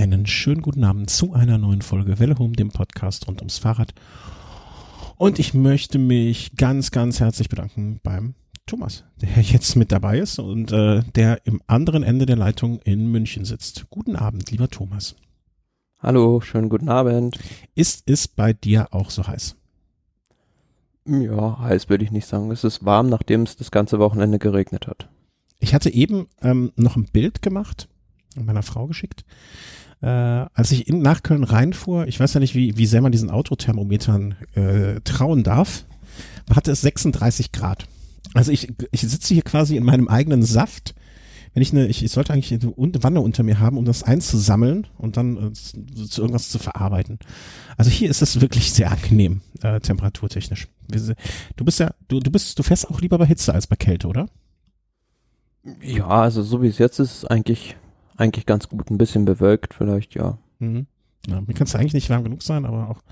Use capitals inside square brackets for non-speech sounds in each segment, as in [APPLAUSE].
einen schönen guten Abend zu einer neuen Folge Welle Home, dem Podcast rund ums Fahrrad. Und ich möchte mich ganz, ganz herzlich bedanken beim Thomas, der jetzt mit dabei ist und äh, der im anderen Ende der Leitung in München sitzt. Guten Abend, lieber Thomas. Hallo, schönen guten Abend. Ist es bei dir auch so heiß? Ja, heiß würde ich nicht sagen. Es ist warm, nachdem es das ganze Wochenende geregnet hat. Ich hatte eben ähm, noch ein Bild gemacht meiner Frau geschickt. Äh, als ich in, nach Köln reinfuhr, ich weiß ja nicht, wie, wie sehr man diesen Autothermometern äh, trauen darf, hatte es 36 Grad. Also ich, ich sitze hier quasi in meinem eigenen Saft. Wenn ich eine, ich, ich sollte eigentlich eine Wanne unter mir haben, um das einzusammeln und dann äh, zu, irgendwas zu verarbeiten. Also hier ist es wirklich sehr angenehm, äh, temperaturtechnisch. Du bist ja, du, du bist, du fährst auch lieber bei Hitze als bei Kälte, oder? Ja, also so wie es jetzt ist, eigentlich eigentlich ganz gut. Ein bisschen bewölkt vielleicht, ja. Mhm. Ja, mir kann es eigentlich nicht warm genug sein, aber auch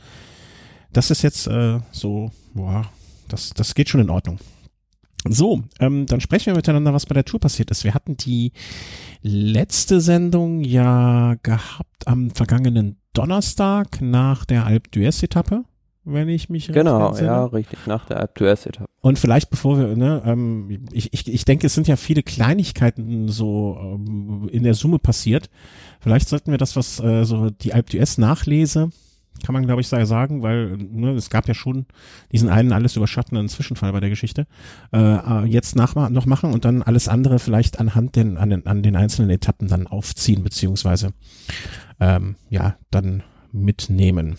das ist jetzt äh, so, boah, das, das geht schon in Ordnung. So, ähm, dann sprechen wir miteinander, was bei der Tour passiert ist. Wir hatten die letzte Sendung ja gehabt am vergangenen Donnerstag nach der Alp d'Huez Etappe wenn ich mich Genau, ja, richtig, nach der Alp d'Huez Etappe. Und vielleicht bevor wir, ne, ähm, ich, ich, ich denke, es sind ja viele Kleinigkeiten so ähm, in der Summe passiert. Vielleicht sollten wir das, was äh, so die Alp d'Huez nachlese, kann man glaube ich sagen, weil ne, es gab ja schon diesen einen alles überschattenden Zwischenfall bei der Geschichte, äh, äh jetzt nach, noch machen und dann alles andere vielleicht anhand den, an, den, an den einzelnen Etappen dann aufziehen, beziehungsweise ähm, ja, dann mitnehmen.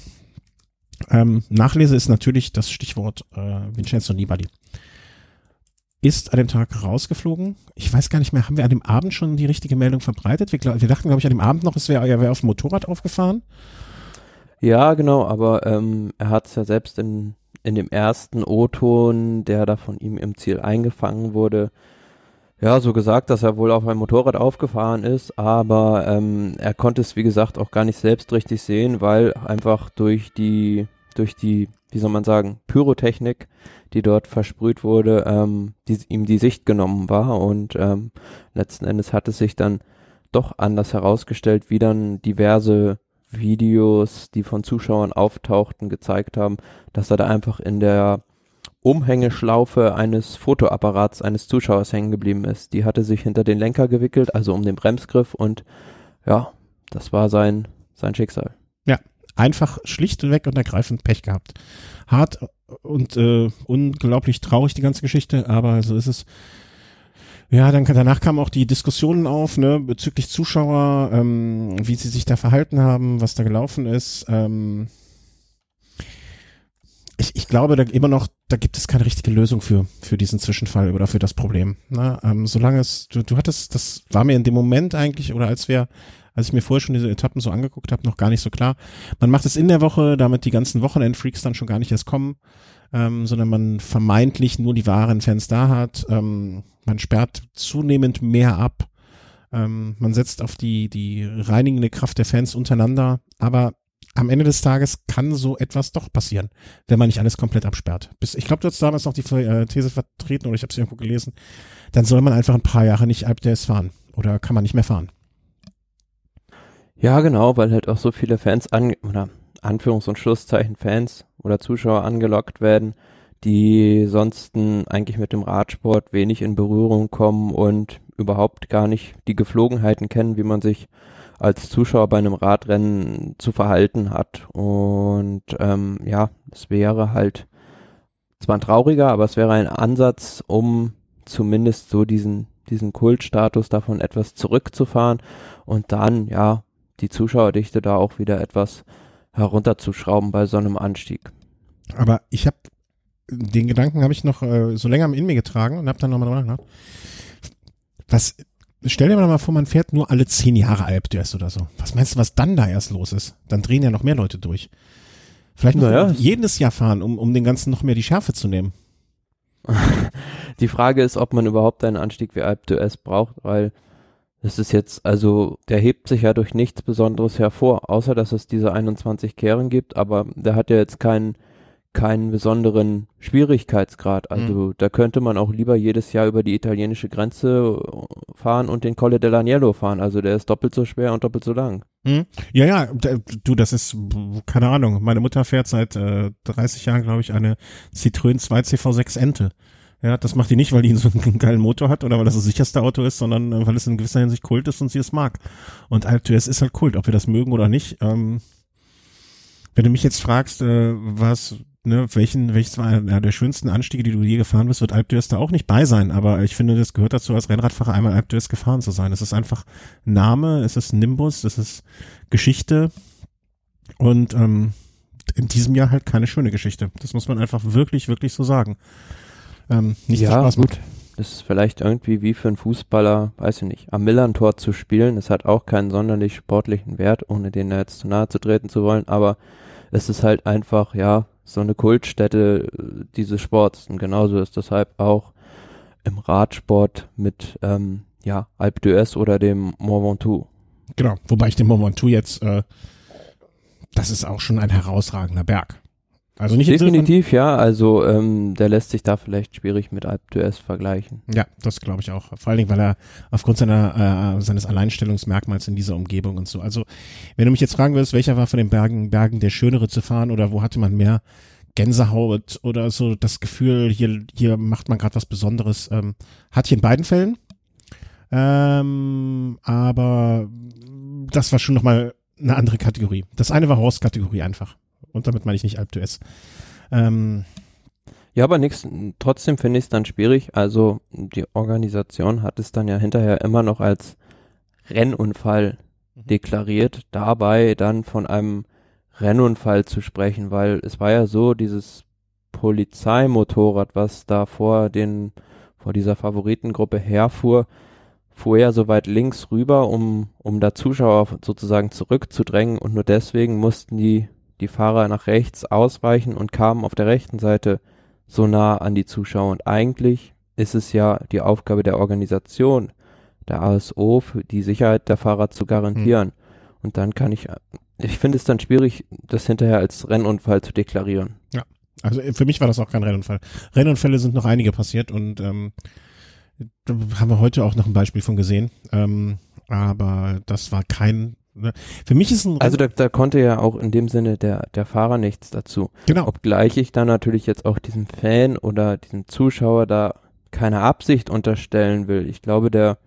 Ähm, Nachlese ist natürlich das Stichwort äh, Vincenzo Nibali. Ist an dem Tag rausgeflogen. Ich weiß gar nicht mehr, haben wir an dem Abend schon die richtige Meldung verbreitet? Wir, wir dachten, glaube ich, an dem Abend noch, es wäre er wär auf dem Motorrad aufgefahren. Ja, genau, aber ähm, er hat es ja selbst in, in dem ersten O-Ton, der da von ihm im Ziel eingefangen wurde, ja, so gesagt, dass er wohl auf einem Motorrad aufgefahren ist, aber ähm, er konnte es, wie gesagt, auch gar nicht selbst richtig sehen, weil einfach durch die, durch die, wie soll man sagen, Pyrotechnik, die dort versprüht wurde, ähm, die, ihm die Sicht genommen war und ähm, letzten Endes hat es sich dann doch anders herausgestellt, wie dann diverse Videos, die von Zuschauern auftauchten, gezeigt haben, dass er da einfach in der Umhängeschlaufe eines Fotoapparats eines Zuschauers hängen geblieben ist. Die hatte sich hinter den Lenker gewickelt, also um den Bremsgriff und ja, das war sein, sein Schicksal. Ja, einfach schlichtweg und ergreifend Pech gehabt. Hart und äh, unglaublich traurig die ganze Geschichte, aber so ist es. Ja, dann danach kamen auch die Diskussionen auf, ne, bezüglich Zuschauer, ähm, wie sie sich da verhalten haben, was da gelaufen ist. Ähm, ich, ich glaube da immer noch, da gibt es keine richtige Lösung für, für diesen Zwischenfall oder für das Problem. Ne? Ähm, solange es, du, du hattest, das war mir in dem Moment eigentlich, oder als wir, als ich mir vorher schon diese Etappen so angeguckt habe, noch gar nicht so klar. Man macht es in der Woche, damit die ganzen Wochenendfreaks dann schon gar nicht erst kommen, ähm, sondern man vermeintlich nur die wahren Fans da hat. Ähm, man sperrt zunehmend mehr ab. Ähm, man setzt auf die, die reinigende Kraft der Fans untereinander. Aber am Ende des Tages kann so etwas doch passieren, wenn man nicht alles komplett absperrt. Bis, ich glaube, du hast damals noch die äh, These vertreten oder ich habe es irgendwo gelesen. Dann soll man einfach ein paar Jahre nicht Alp d'Huez fahren oder kann man nicht mehr fahren. Ja, genau, weil halt auch so viele Fans an oder Anführungs- und Schlusszeichen Fans oder Zuschauer angelockt werden, die sonst eigentlich mit dem Radsport wenig in Berührung kommen und überhaupt gar nicht die Geflogenheiten kennen, wie man sich als Zuschauer bei einem Radrennen zu verhalten hat. Und ähm, ja, es wäre halt zwar ein trauriger, aber es wäre ein Ansatz, um zumindest so diesen, diesen Kultstatus davon etwas zurückzufahren und dann, ja, die Zuschauerdichte da auch wieder etwas herunterzuschrauben bei so einem Anstieg. Aber ich habe den Gedanken habe ich noch äh, so länger in mir getragen und habe dann nochmal nachgedacht. Was stell dir mal vor, man fährt nur alle zehn Jahre Alp erst oder so. Was meinst du, was dann da erst los ist? Dann drehen ja noch mehr Leute durch. Vielleicht muss naja. jedes Jahr fahren, um, um den ganzen noch mehr die Schärfe zu nehmen. [LAUGHS] die Frage ist, ob man überhaupt einen Anstieg wie Alp d'Huez braucht, weil es ist jetzt, also der hebt sich ja durch nichts Besonderes hervor, außer dass es diese 21 Kehren gibt, aber der hat ja jetzt keinen keinen besonderen Schwierigkeitsgrad. Also mhm. da könnte man auch lieber jedes Jahr über die italienische Grenze fahren und den Colle dell'Agnello fahren. Also der ist doppelt so schwer und doppelt so lang. Mhm. Ja, ja, du, das ist, keine Ahnung, meine Mutter fährt seit äh, 30 Jahren, glaube ich, eine Citroën 2 CV6 Ente. Ja, das macht die nicht, weil die so einen geilen Motor hat oder weil das das sicherste Auto ist, sondern äh, weil es in gewisser Hinsicht Kult ist und sie es mag. Und Alp ist halt Kult, ob wir das mögen oder nicht. Ähm, wenn du mich jetzt fragst, äh, was, ne, welchen, welches war einer der schönsten Anstiege, die du je gefahren bist, wird Alp da auch nicht bei sein. Aber ich finde, das gehört dazu, als Rennradfahrer einmal Alp gefahren zu sein. Es ist einfach Name, es ist Nimbus, es ist Geschichte und ähm, in diesem Jahr halt keine schöne Geschichte. Das muss man einfach wirklich, wirklich so sagen. Ähm, nicht ja, Spaß gut. Das ist vielleicht irgendwie wie für einen Fußballer, weiß ich nicht, am Millern-Tor zu spielen. Das hat auch keinen sonderlich sportlichen Wert, ohne denen jetzt zu nahe zu treten zu wollen. Aber es ist halt einfach, ja, so eine Kultstätte äh, dieses Sports. Und genauso ist deshalb auch im Radsport mit, ähm, ja, Alpe d'Huez oder dem Mont Ventoux. Genau, wobei ich den Mont Ventoux jetzt, äh, das ist auch schon ein herausragender Berg. Also nicht Definitiv, ja. Also ähm, der lässt sich da vielleicht schwierig mit Alp d'Huez vergleichen. Ja, das glaube ich auch. Vor allen Dingen, weil er aufgrund seiner äh, seines Alleinstellungsmerkmals in dieser Umgebung und so. Also wenn du mich jetzt fragen würdest, welcher war von den Bergen Bergen der schönere zu fahren oder wo hatte man mehr Gänsehaut oder so das Gefühl, hier hier macht man gerade was Besonderes, ähm, hatte ich in beiden Fällen. Ähm, aber das war schon noch mal eine andere Kategorie. Das eine war Horst-Kategorie einfach. Und damit meine ich nicht Alp d'Huez. Ähm, ja, aber nix, trotzdem finde ich es dann schwierig. Also die Organisation hat es dann ja hinterher immer noch als Rennunfall mhm. deklariert, dabei dann von einem Rennunfall zu sprechen, weil es war ja so, dieses Polizeimotorrad, was da vor den, vor dieser Favoritengruppe herfuhr, fuhr ja so weit links rüber, um, um da Zuschauer sozusagen zurückzudrängen und nur deswegen mussten die die Fahrer nach rechts ausweichen und kamen auf der rechten Seite so nah an die Zuschauer. Und eigentlich ist es ja die Aufgabe der Organisation, der ASO, die Sicherheit der Fahrer zu garantieren. Hm. Und dann kann ich, ich finde es dann schwierig, das hinterher als Rennunfall zu deklarieren. Ja, also für mich war das auch kein Rennunfall. Rennunfälle sind noch einige passiert und ähm, da haben wir heute auch noch ein Beispiel von gesehen. Ähm, aber das war kein? Für mich ist ein also da, da konnte ja auch in dem Sinne der der Fahrer nichts dazu. Genau. Obgleich ich da natürlich jetzt auch diesem Fan oder diesem Zuschauer da keine Absicht unterstellen will. Ich glaube, der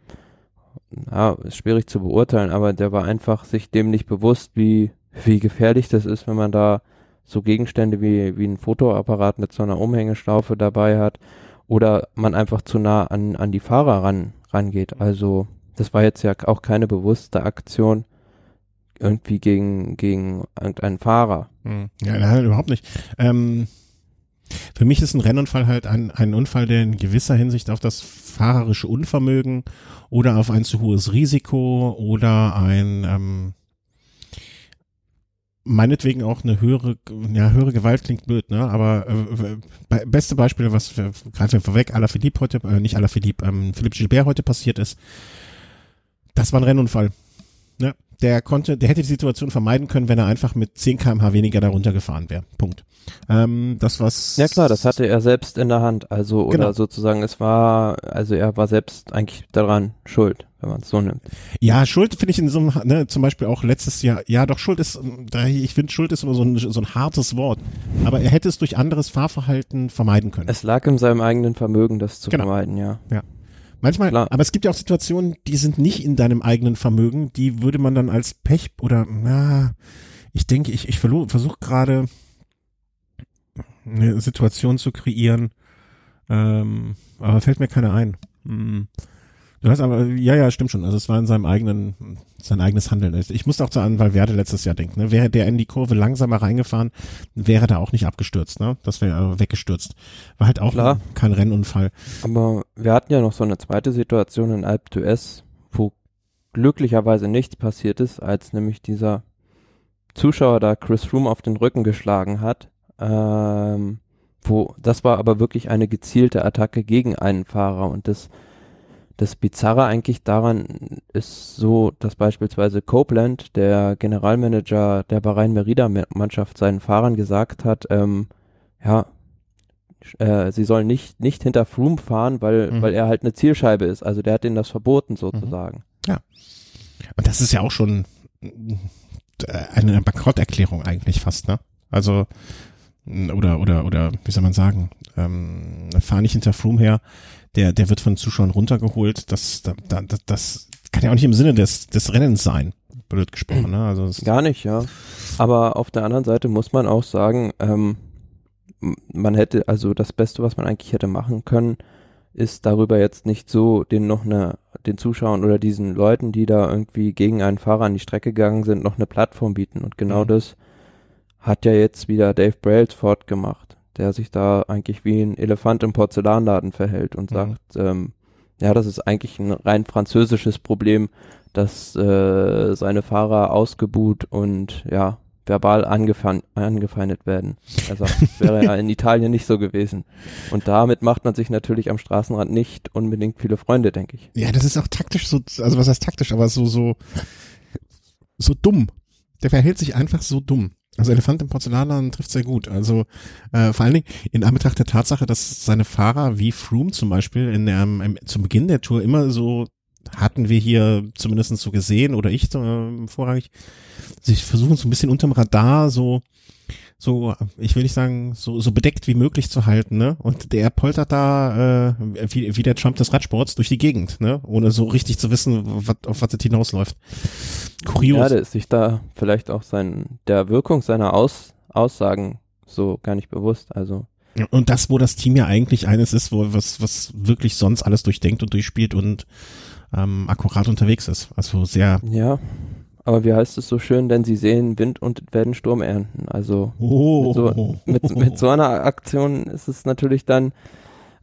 ja, ist schwierig zu beurteilen, aber der war einfach sich dem nicht bewusst, wie wie gefährlich das ist, wenn man da so Gegenstände wie wie ein Fotoapparat mit so einer Umhängeschlaufe dabei hat oder man einfach zu nah an an die Fahrer ran rangeht. Also das war jetzt ja auch keine bewusste Aktion irgendwie gegen, gegen irgendeinen Fahrer. Hm. Ja, nein, überhaupt nicht. Ähm, für mich ist ein Rennunfall halt ein, ein Unfall, der in gewisser Hinsicht auf das fahrerische Unvermögen oder auf ein zu hohes Risiko oder ein ähm, meinetwegen auch eine höhere, ja, höhere Gewalt klingt blöd, ne? Aber äh, beste Beispiel, was greifen wir vorweg, Alaphilippe heute, äh, nicht Alaphilippe, ähm, Philippe Gilbert heute passiert ist, das war ein Rennunfall. Ne? Der konnte, der hätte die Situation vermeiden können, wenn er einfach mit 10 kmh weniger darunter gefahren wäre. Punkt. Ähm, das was. Ja klar, das hatte er selbst in der Hand. Also genau. oder sozusagen, es war, also er war selbst eigentlich daran schuld, wenn man es so nimmt. Ja, Schuld finde ich in so einem, ne, zum Beispiel auch letztes Jahr. Ja, doch Schuld ist, ich finde Schuld ist immer so ein, so ein hartes Wort. Aber er hätte es durch anderes Fahrverhalten vermeiden können. Es lag in seinem eigenen Vermögen, das zu genau. vermeiden, ja. Ja. Manchmal, Klar. aber es gibt ja auch Situationen, die sind nicht in deinem eigenen Vermögen, die würde man dann als Pech oder, na, ich denke, ich, ich versuche gerade eine Situation zu kreieren, ähm, aber fällt mir keine ein. Hm. Du hast aber, ja, ja, stimmt schon. Also es war in seinem eigenen, sein eigenes Handeln. Ich musste auch zu an Valverde letztes Jahr denken. Ne? Wäre der in die Kurve langsamer reingefahren, wäre da auch nicht abgestürzt. Ne? Das wäre weggestürzt. War halt auch Klar. kein Rennunfall. Aber wir hatten ja noch so eine zweite Situation in Alp d'Huez, wo glücklicherweise nichts passiert ist, als nämlich dieser Zuschauer da Chris Froome auf den Rücken geschlagen hat. Ähm, wo, das war aber wirklich eine gezielte Attacke gegen einen Fahrer und das das Bizarre eigentlich daran ist so, dass beispielsweise Copeland, der Generalmanager der Bahrain Merida Mannschaft, seinen Fahrern gesagt hat, ähm, ja, äh, sie sollen nicht, nicht hinter Froome fahren, weil, mhm. weil er halt eine Zielscheibe ist. Also der hat ihnen das verboten sozusagen. Mhm. Ja. Und das ist ja auch schon äh, eine Bankrotterklärung eigentlich fast, ne? Also, oder, oder, oder, wie soll man sagen, ähm, fahr nicht hinter Froome her, der, der wird von Zuschauern runtergeholt, das, das, das, das kann ja auch nicht im Sinne des, des Rennens sein, blöd gesprochen, ne? Also, Gar nicht, ja. Aber auf der anderen Seite muss man auch sagen, ähm, man hätte, also das Beste, was man eigentlich hätte machen können, ist darüber jetzt nicht so den noch eine, den Zuschauern oder diesen Leuten, die da irgendwie gegen einen Fahrer an die Strecke gegangen sind, noch eine Plattform bieten. Und genau mhm. das hat ja jetzt wieder Dave Brailsford gemacht, der sich da eigentlich wie ein Elefant im Porzellanladen verhält und mhm. sagt, ähm, ja, das ist eigentlich ein rein französisches Problem, dass äh, seine Fahrer ausgebuht und ja, verbal angefeindet werden. Also wäre ja in Italien nicht so gewesen. Und damit macht man sich natürlich am Straßenrand nicht unbedingt viele Freunde, denke ich. Ja, das ist auch taktisch so, also was heißt taktisch, aber so, so, so dumm. Der verhält sich einfach so dumm. Also Elefant im Porzellanladen trifft sehr gut. Also äh, vor allen Dingen in Anbetracht der Tatsache, dass seine Fahrer wie Froome zum Beispiel in der, im, zum Beginn der Tour immer so hatten wir hier zumindest so gesehen oder ich äh, vorrangig, sie versuchen so ein bisschen unterm Radar so so, ich will nicht sagen, so, so bedeckt wie möglich zu halten, ne? Und der poltert da äh, wie, wie der Trump des Radsports durch die Gegend, ne? Ohne so richtig zu wissen, wat, auf was das hinausläuft. Kurios. Ja, ist sich da vielleicht auch sein, der Wirkung seiner Aus, Aussagen so gar nicht bewusst, also. Und das, wo das Team ja eigentlich eines ist, wo was, was wirklich sonst alles durchdenkt und durchspielt und ähm, akkurat unterwegs ist. Also sehr. Ja, aber wie heißt es so schön, denn sie sehen Wind und werden Sturm ernten. Also oh. mit, so, mit, mit, so, einer Aktion ist es natürlich dann,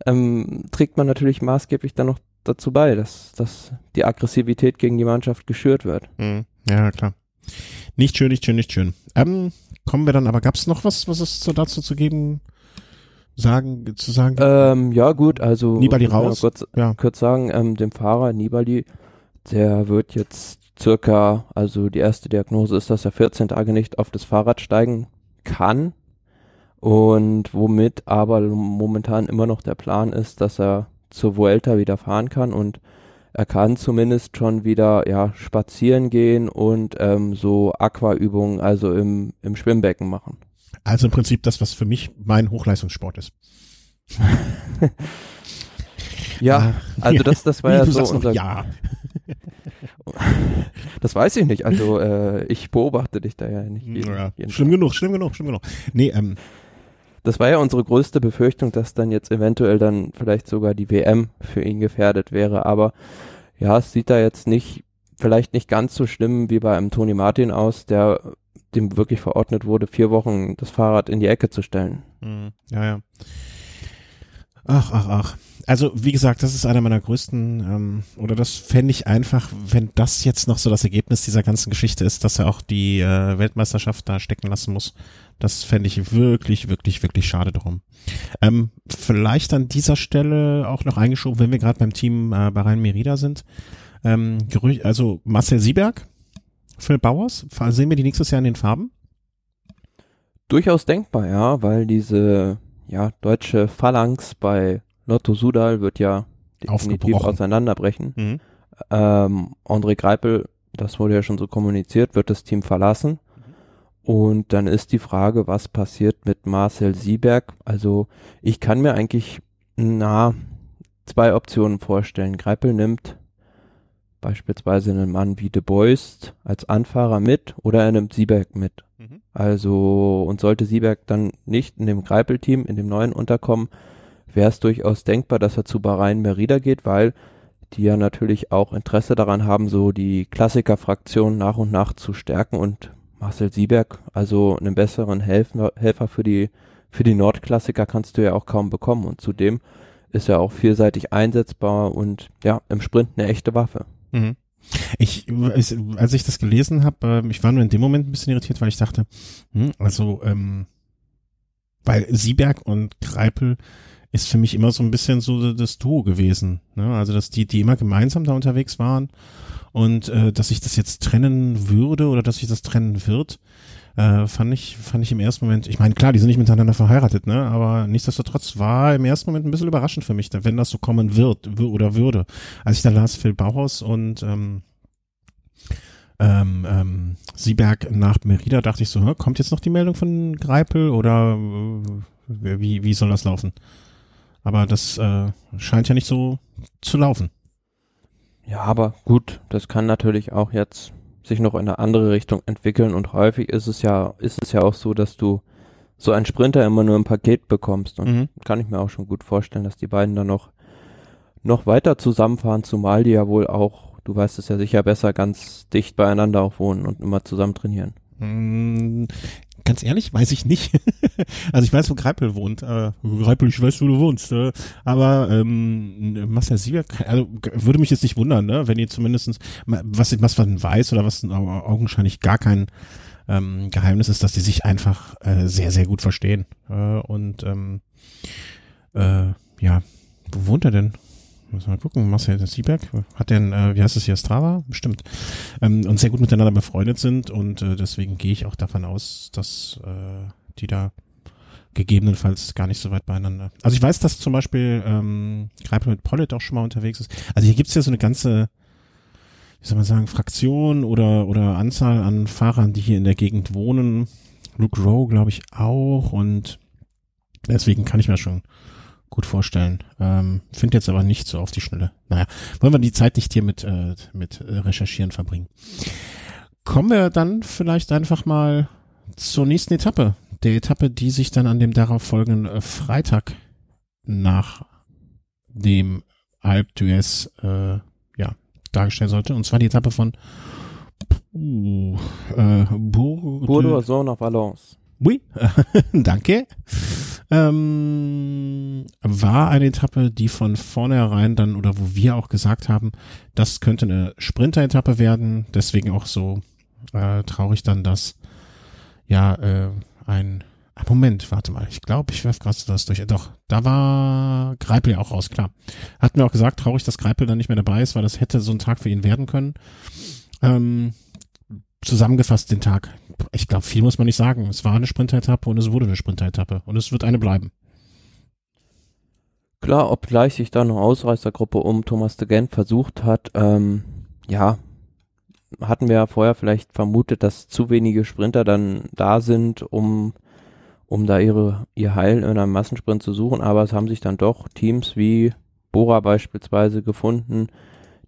ähm, trägt man natürlich maßgeblich dann noch dazu bei, dass, dass die Aggressivität gegen die Mannschaft geschürt wird. Mhm. Ja, klar. Nicht schön, nicht schön, nicht schön. Ähm, kommen wir dann, aber gab es noch was, was es so dazu zu geben? sagen, zu sagen? Ähm, ja, gut, also Nibali raus. Kurz, ja. kurz sagen, ähm, dem Fahrer Nibali, der wird jetzt circa, also die erste Diagnose ist, dass er 14 Tage nicht auf das Fahrrad steigen kann und womit aber momentan immer noch der Plan ist, dass er zur Vuelta wieder fahren kann und er kann zumindest schon wieder ja spazieren gehen und ähm, so Aquaübungen, also im, im Schwimmbecken machen. Also im Prinzip das, was für mich mein Hochleistungssport ist. [LAUGHS] ja, also das, das war [LAUGHS] ja so unser. Ja. [LAUGHS] Das weiß ich nicht. Also äh, ich beobachte dich da ja nicht. Jeden, ja. Jeden schlimm Tag. genug, schlimm genug, schlimm genug. Nee, ähm. Das war ja unsere größte Befürchtung, dass dann jetzt eventuell dann vielleicht sogar die WM für ihn gefährdet wäre. Aber ja, es sieht da jetzt nicht, vielleicht nicht ganz so schlimm wie bei einem Toni Martin aus, der dem wirklich verordnet wurde, vier Wochen das Fahrrad in die Ecke zu stellen. Mhm. Ja, ja. Ach, ach, ach. Also, wie gesagt, das ist einer meiner größten, ähm, oder das fände ich einfach, wenn das jetzt noch so das Ergebnis dieser ganzen Geschichte ist, dass er auch die äh, Weltmeisterschaft da stecken lassen muss. Das fände ich wirklich, wirklich, wirklich schade drum. Ähm, vielleicht an dieser Stelle auch noch eingeschoben, wenn wir gerade beim Team äh, Bahrain Merida sind. Ähm, also Marcel Sieberg, Phil Bauers? Sehen wir die nächstes Jahr in den Farben? Durchaus denkbar, ja, weil diese ja, deutsche Phalanx bei Lotto Sudal wird ja definitiv auseinanderbrechen. Mhm. Ähm, André Greipel, das wurde ja schon so kommuniziert, wird das Team verlassen. Mhm. Und dann ist die Frage, was passiert mit Marcel Sieberg? Also ich kann mir eigentlich na zwei Optionen vorstellen. Greipel nimmt beispielsweise einen Mann wie De Boist als Anfahrer mit oder er nimmt Sieberg mit. Mhm. Also, und sollte Sieberg dann nicht in dem Greipel-Team, in dem neuen unterkommen, wäre es durchaus denkbar, dass er zu Bahrain Merida geht, weil die ja natürlich auch Interesse daran haben, so die Klassiker-Fraktion nach und nach zu stärken und Marcel Sieberg, also einen besseren Helfer, Helfer für die, für die Nordklassiker kannst du ja auch kaum bekommen und zudem ist er auch vielseitig einsetzbar und ja, im Sprint eine echte Waffe. Mhm. Ich, als ich das gelesen habe, äh, ich war nur in dem Moment ein bisschen irritiert, weil ich dachte, hm, also, ähm, weil Sieberg und Greipel ist für mich immer so ein bisschen so das Duo gewesen. Ne? Also, dass die, die immer gemeinsam da unterwegs waren und äh, dass ich das jetzt trennen würde oder dass sich das trennen wird, äh, fand ich, fand ich im ersten Moment, ich meine, klar, die sind nicht miteinander verheiratet, ne? Aber nichtsdestotrotz war im ersten Moment ein bisschen überraschend für mich, wenn das so kommen wird oder würde. Als ich da las Phil Bauhaus und ähm, ähm, ähm, Sieberg nach Merida, dachte ich so, kommt jetzt noch die Meldung von Greipel oder äh, wie, wie soll das laufen? Aber das äh, scheint ja nicht so zu laufen. Ja, aber gut, das kann natürlich auch jetzt sich noch in eine andere Richtung entwickeln und häufig ist es ja, ist es ja auch so, dass du so einen Sprinter immer nur im Paket bekommst und mhm. kann ich mir auch schon gut vorstellen, dass die beiden dann noch, noch weiter zusammenfahren, zumal die ja wohl auch, du weißt es ja sicher besser, ganz dicht beieinander auch wohnen und immer zusammen trainieren. Ganz ehrlich, weiß ich nicht. [LAUGHS] also ich weiß, wo Greipel wohnt. Äh, Greipel, ich weiß, wo du wohnst. Äh, aber ähm, Marcel Sieber, also würde mich jetzt nicht wundern, ne? wenn ihr zumindestens was, was man weiß oder was augenscheinlich gar kein ähm, Geheimnis ist, dass die sich einfach äh, sehr, sehr gut verstehen. Äh, und ähm, äh, ja, wo wohnt er denn? Muss mal gucken, Marcel Sieberg, hat denn, äh, wie heißt es hier, Strava? Bestimmt. Ähm, und sehr gut miteinander befreundet sind und äh, deswegen gehe ich auch davon aus, dass äh, die da gegebenenfalls gar nicht so weit beieinander. Also ich weiß, dass zum Beispiel ähm, Greipel mit Pollitt auch schon mal unterwegs ist. Also hier gibt's ja so eine ganze, wie soll man sagen, Fraktion oder, oder Anzahl an Fahrern, die hier in der Gegend wohnen. Luke Rowe, glaube ich, auch und deswegen kann ich mir schon gut vorstellen. Ähm, Finde jetzt aber nicht so auf die Schnelle. Naja, wollen wir die Zeit nicht hier mit, äh, mit äh, Recherchieren verbringen. Kommen wir dann vielleicht einfach mal zur nächsten Etappe. Der Etappe, die sich dann an dem darauf folgenden äh, Freitag nach dem Alp d'Huez äh, ja, dargestellt sollte. Und zwar die Etappe von uh, äh, de Valence. Oui, [LAUGHS] danke ähm, war eine Etappe, die von vornherein dann oder wo wir auch gesagt haben, das könnte eine Sprinter-Etappe werden. Deswegen auch so äh, traurig dann, dass ja äh, ein ah, Moment, warte mal, ich glaube, ich werfe gerade das durch. Doch, da war Greipel ja auch raus, klar. Hatten wir auch gesagt, traurig, dass Greipel dann nicht mehr dabei ist, weil das hätte so ein Tag für ihn werden können. Ähm, zusammengefasst den Tag. Ich glaube, viel muss man nicht sagen. Es war eine Sprinteretappe und es wurde eine Sprinteretappe und es wird eine bleiben. Klar, obgleich sich da eine Ausreißergruppe um Thomas de Gent versucht hat, ähm, ja, hatten wir ja vorher vielleicht vermutet, dass zu wenige Sprinter dann da sind, um, um da ihre, ihr Heil in einem Massensprint zu suchen, aber es haben sich dann doch Teams wie Bora beispielsweise gefunden,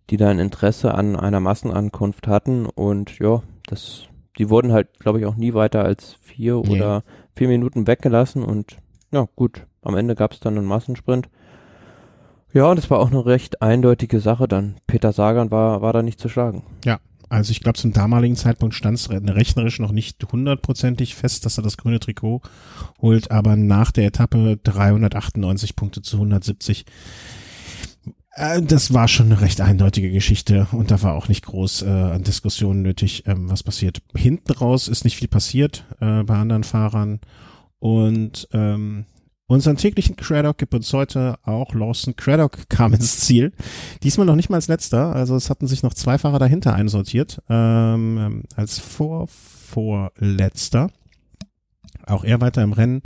die da ein Interesse an einer Massenankunft hatten und ja, das, die wurden halt, glaube ich, auch nie weiter als vier nee. oder vier Minuten weggelassen und ja, gut, am Ende gab es dann einen Massensprint. Ja, und es war auch eine recht eindeutige Sache dann. Peter Sagan war, war da nicht zu schlagen. Ja, also ich glaube, zum damaligen Zeitpunkt stand es rechnerisch noch nicht hundertprozentig fest, dass er das grüne Trikot holt, aber nach der Etappe 398 Punkte zu 170 äh, das war schon eine recht eindeutige Geschichte und da war auch nicht groß äh, an Diskussionen nötig, ähm, was passiert. Hinten raus ist nicht viel passiert äh, bei anderen Fahrern und ähm, unseren täglichen Craddock gibt uns heute auch Lawson Craddock kam ins Ziel. Diesmal noch nicht mal als letzter, also es hatten sich noch zwei Fahrer dahinter einsortiert ähm, ähm als vor vorletzter. Auch er weiter im Rennen.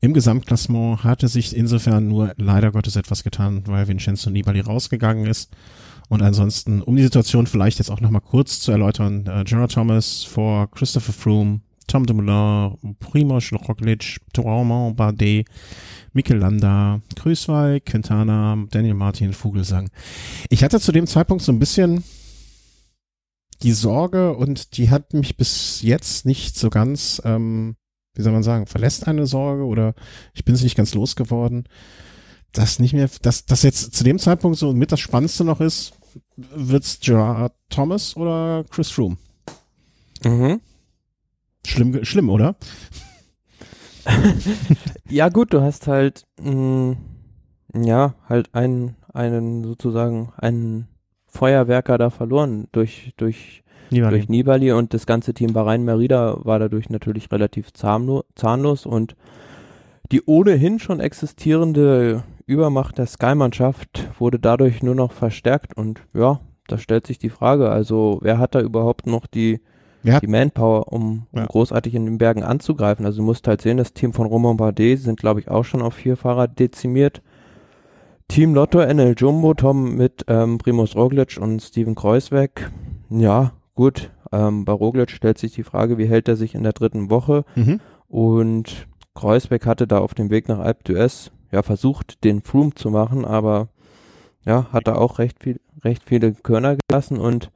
Im Gesamtklassement hatte sich insofern nur leider Gottes etwas getan, weil Vincenzo Nibali rausgegangen ist. Und ansonsten, um die Situation vielleicht jetzt auch nochmal kurz zu erläutern, äh, Gerard Thomas vor Christopher Froome, Tom Dumoulin, Primoz Roglic, Thoraumont Bardet, Mikel Landa, Grüßweig, Quintana, Daniel Martin, Vogelsang. Ich hatte zu dem Zeitpunkt so ein bisschen die Sorge und die hat mich bis jetzt nicht so ganz ähm, wie soll man sagen, verlässt eine Sorge oder ich bin es nicht ganz losgeworden. Das nicht mehr, dass das jetzt zu dem Zeitpunkt so mit das Spannendste noch ist, wird's Gerard Thomas oder Chris Froome? Mhm. Schlimm, schlimm, oder? [LAUGHS] ja, gut, du hast halt, mh, mm, ja, halt einen, einen sozusagen, einen Feuerwerker da verloren durch, durch Nibali. durch Nibali und das ganze Team Bahrain Merida war dadurch natürlich relativ zahnlo zahnlos und die ohnehin schon existierende Übermacht der Sky-Mannschaft wurde dadurch nur noch verstärkt und ja, da stellt sich die Frage, also wer hat da überhaupt noch die, die Manpower, um, um ja. großartig in den Bergen anzugreifen? Also du musst halt sehen, das Team von Romain Bardet sind glaube ich auch schon auf vier Fahrer dezimiert. Team Lotto, NL Jumbo, Tom mit ähm, Primus Roglic und Steven Kreuzweg. Ja, gut. Ähm, bei Roglic stellt sich die Frage, wie hält er sich in der dritten Woche? Mhm. Und Kreuzweg hatte da auf dem Weg nach Alp d'Huez ja versucht, den Froome zu machen, aber ja, hat da auch recht viel, recht viele Körner gelassen und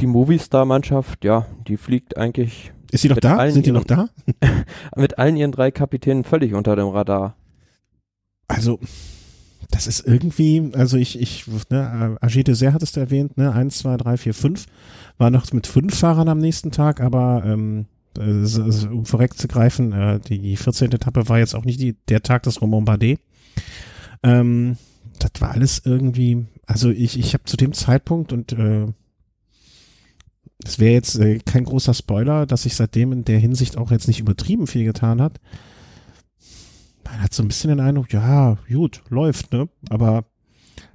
die Movistar-Mannschaft, ja, die fliegt eigentlich. Ist sie noch da? Sind die noch da? [LAUGHS] mit allen ihren drei Kapitänen völlig unter dem Radar. Also, das ist irgendwie, also ich, ich, ne, Agé Dessert hattest du erwähnt, ne, eins, zwei, drei, vier, fünf, war noch mit fünf Fahrern am nächsten Tag, aber ähm, äh, um vorweg zu greifen, äh, die 14. Etappe war jetzt auch nicht die, der Tag des Romain Bardet. Ähm, das war alles irgendwie, also ich, ich habe zu dem Zeitpunkt und äh, es wäre jetzt äh, kein großer Spoiler, dass sich seitdem in der Hinsicht auch jetzt nicht übertrieben viel getan hat man hat so ein bisschen den Eindruck, ja, gut, läuft, ne? Aber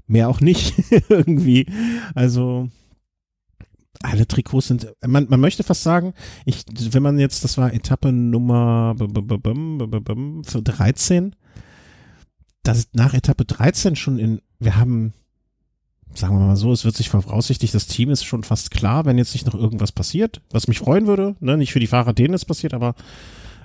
mehr auch nicht [LAUGHS] irgendwie. Also alle Trikots sind, man, man möchte fast sagen, ich, wenn man jetzt, das war Etappe Nummer 13, dass nach Etappe 13 schon in, wir haben, sagen wir mal so, es wird sich voraussichtlich, das Team ist schon fast klar, wenn jetzt nicht noch irgendwas passiert, was mich freuen würde, ne, nicht für die Fahrer, denen es passiert, aber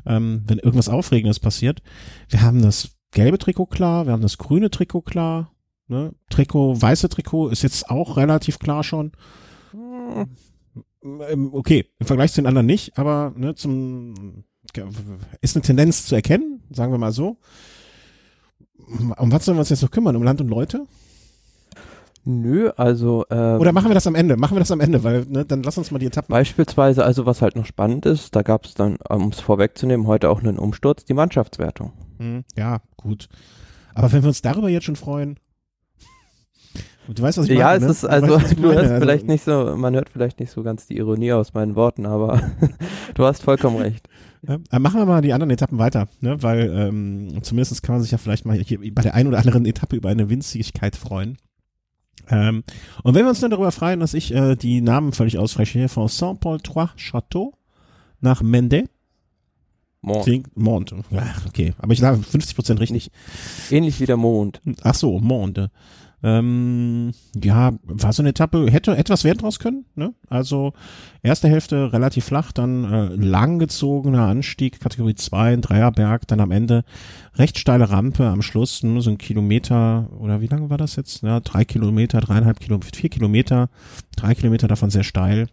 ähm, wenn irgendwas Aufregendes passiert. Wir haben das gelbe Trikot klar, wir haben das grüne Trikot klar. Ne? Trikot, weiße Trikot ist jetzt auch relativ klar schon. Hm. Okay, im Vergleich zu den anderen nicht, aber ne, zum ist eine Tendenz zu erkennen, sagen wir mal so. Um was sollen wir uns jetzt noch kümmern? Um Land und Leute? Nö, also. Ähm, Oder machen wir das am Ende? Machen wir das am Ende, weil ne, dann lass uns mal die Etappen. Beispielsweise, also was halt noch spannend ist, da gab es dann, um es vorwegzunehmen, heute auch einen Umsturz, die Mannschaftswertung. Hm, ja, gut. Aber wenn wir uns darüber jetzt schon freuen. Du weißt, was ich ja, meine. Ja, es ne? ist also, weißt, [LAUGHS] du hörst also, vielleicht nicht so, man hört vielleicht nicht so ganz die Ironie aus meinen Worten, aber [LAUGHS] du hast vollkommen recht. Ja, machen wir mal die anderen Etappen weiter, ne? weil ähm, zumindest kann man sich ja vielleicht mal hier bei der einen oder anderen Etappe über eine Winzigkeit freuen. Ähm, und wenn wir uns dann darüber freuen, dass ich äh, die Namen völlig ausfreche, von Saint-Paul-Trois Château nach Mende. Mont. Mont. Ach, okay, aber ich sage 50 Prozent richtig. Ähnlich wie der Mond. Ach so, Mond. Ähm, ja, war so eine Etappe, hätte etwas werden draus können. Ne? Also erste Hälfte relativ flach, dann äh, langgezogener Anstieg, Kategorie 2, ein Dreierberg, dann am Ende recht steile Rampe am Schluss, nur so ein Kilometer, oder wie lange war das jetzt? Ja, drei Kilometer, dreieinhalb Kilometer, vier Kilometer, drei Kilometer davon sehr steil.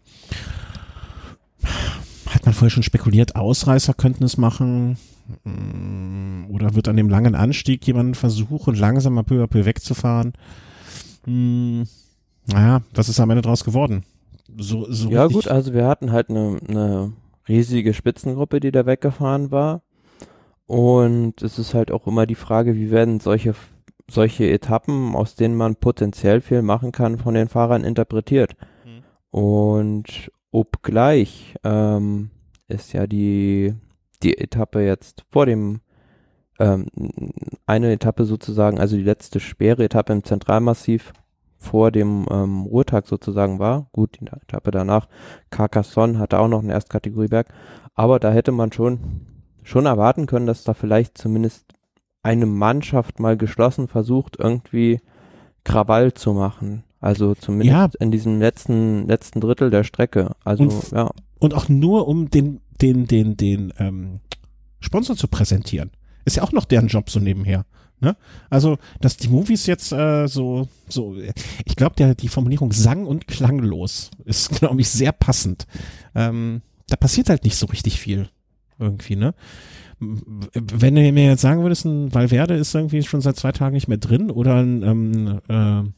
Hat man vorher schon spekuliert, Ausreißer könnten es machen. Mm, oder wird an dem langen Anstieg jemand versuchen, langsam mal peu à peu wegzufahren? Hm, naja, was ist am Ende draus geworden? So, so ja gut, also wir hatten halt eine, eine riesige Spitzengruppe, die da weggefahren war. Und es ist halt auch immer die Frage, wie werden solche, solche Etappen, aus denen man potenziell viel machen kann, von den Fahrern interpretiert. Mhm. Und obgleich ähm, ist ja die die Etappe jetzt vor dem ähm, eine Etappe sozusagen, also die letzte schwere Etappe im Zentralmassiv vor dem ähm, Ruhetag sozusagen war. Gut, die Etappe danach, Carcassonne hatte auch noch einen Erstkategorieberg, aber da hätte man schon schon erwarten können, dass da vielleicht zumindest eine Mannschaft mal geschlossen versucht, irgendwie Krawall zu machen. Also zumindest ja. in diesem letzten letzten Drittel der Strecke. Also und, ja. Und auch nur um den den, den, den ähm, Sponsor zu präsentieren. Ist ja auch noch deren Job so nebenher. Ne? Also, dass die Movies jetzt äh, so, so, ich glaube, die Formulierung sang- und klanglos ist, [LAUGHS] glaube ich, sehr passend. Ähm, da passiert halt nicht so richtig viel irgendwie, ne? Wenn du mir jetzt sagen würdest, ein Valverde ist irgendwie schon seit zwei Tagen nicht mehr drin oder ein, ähm, äh,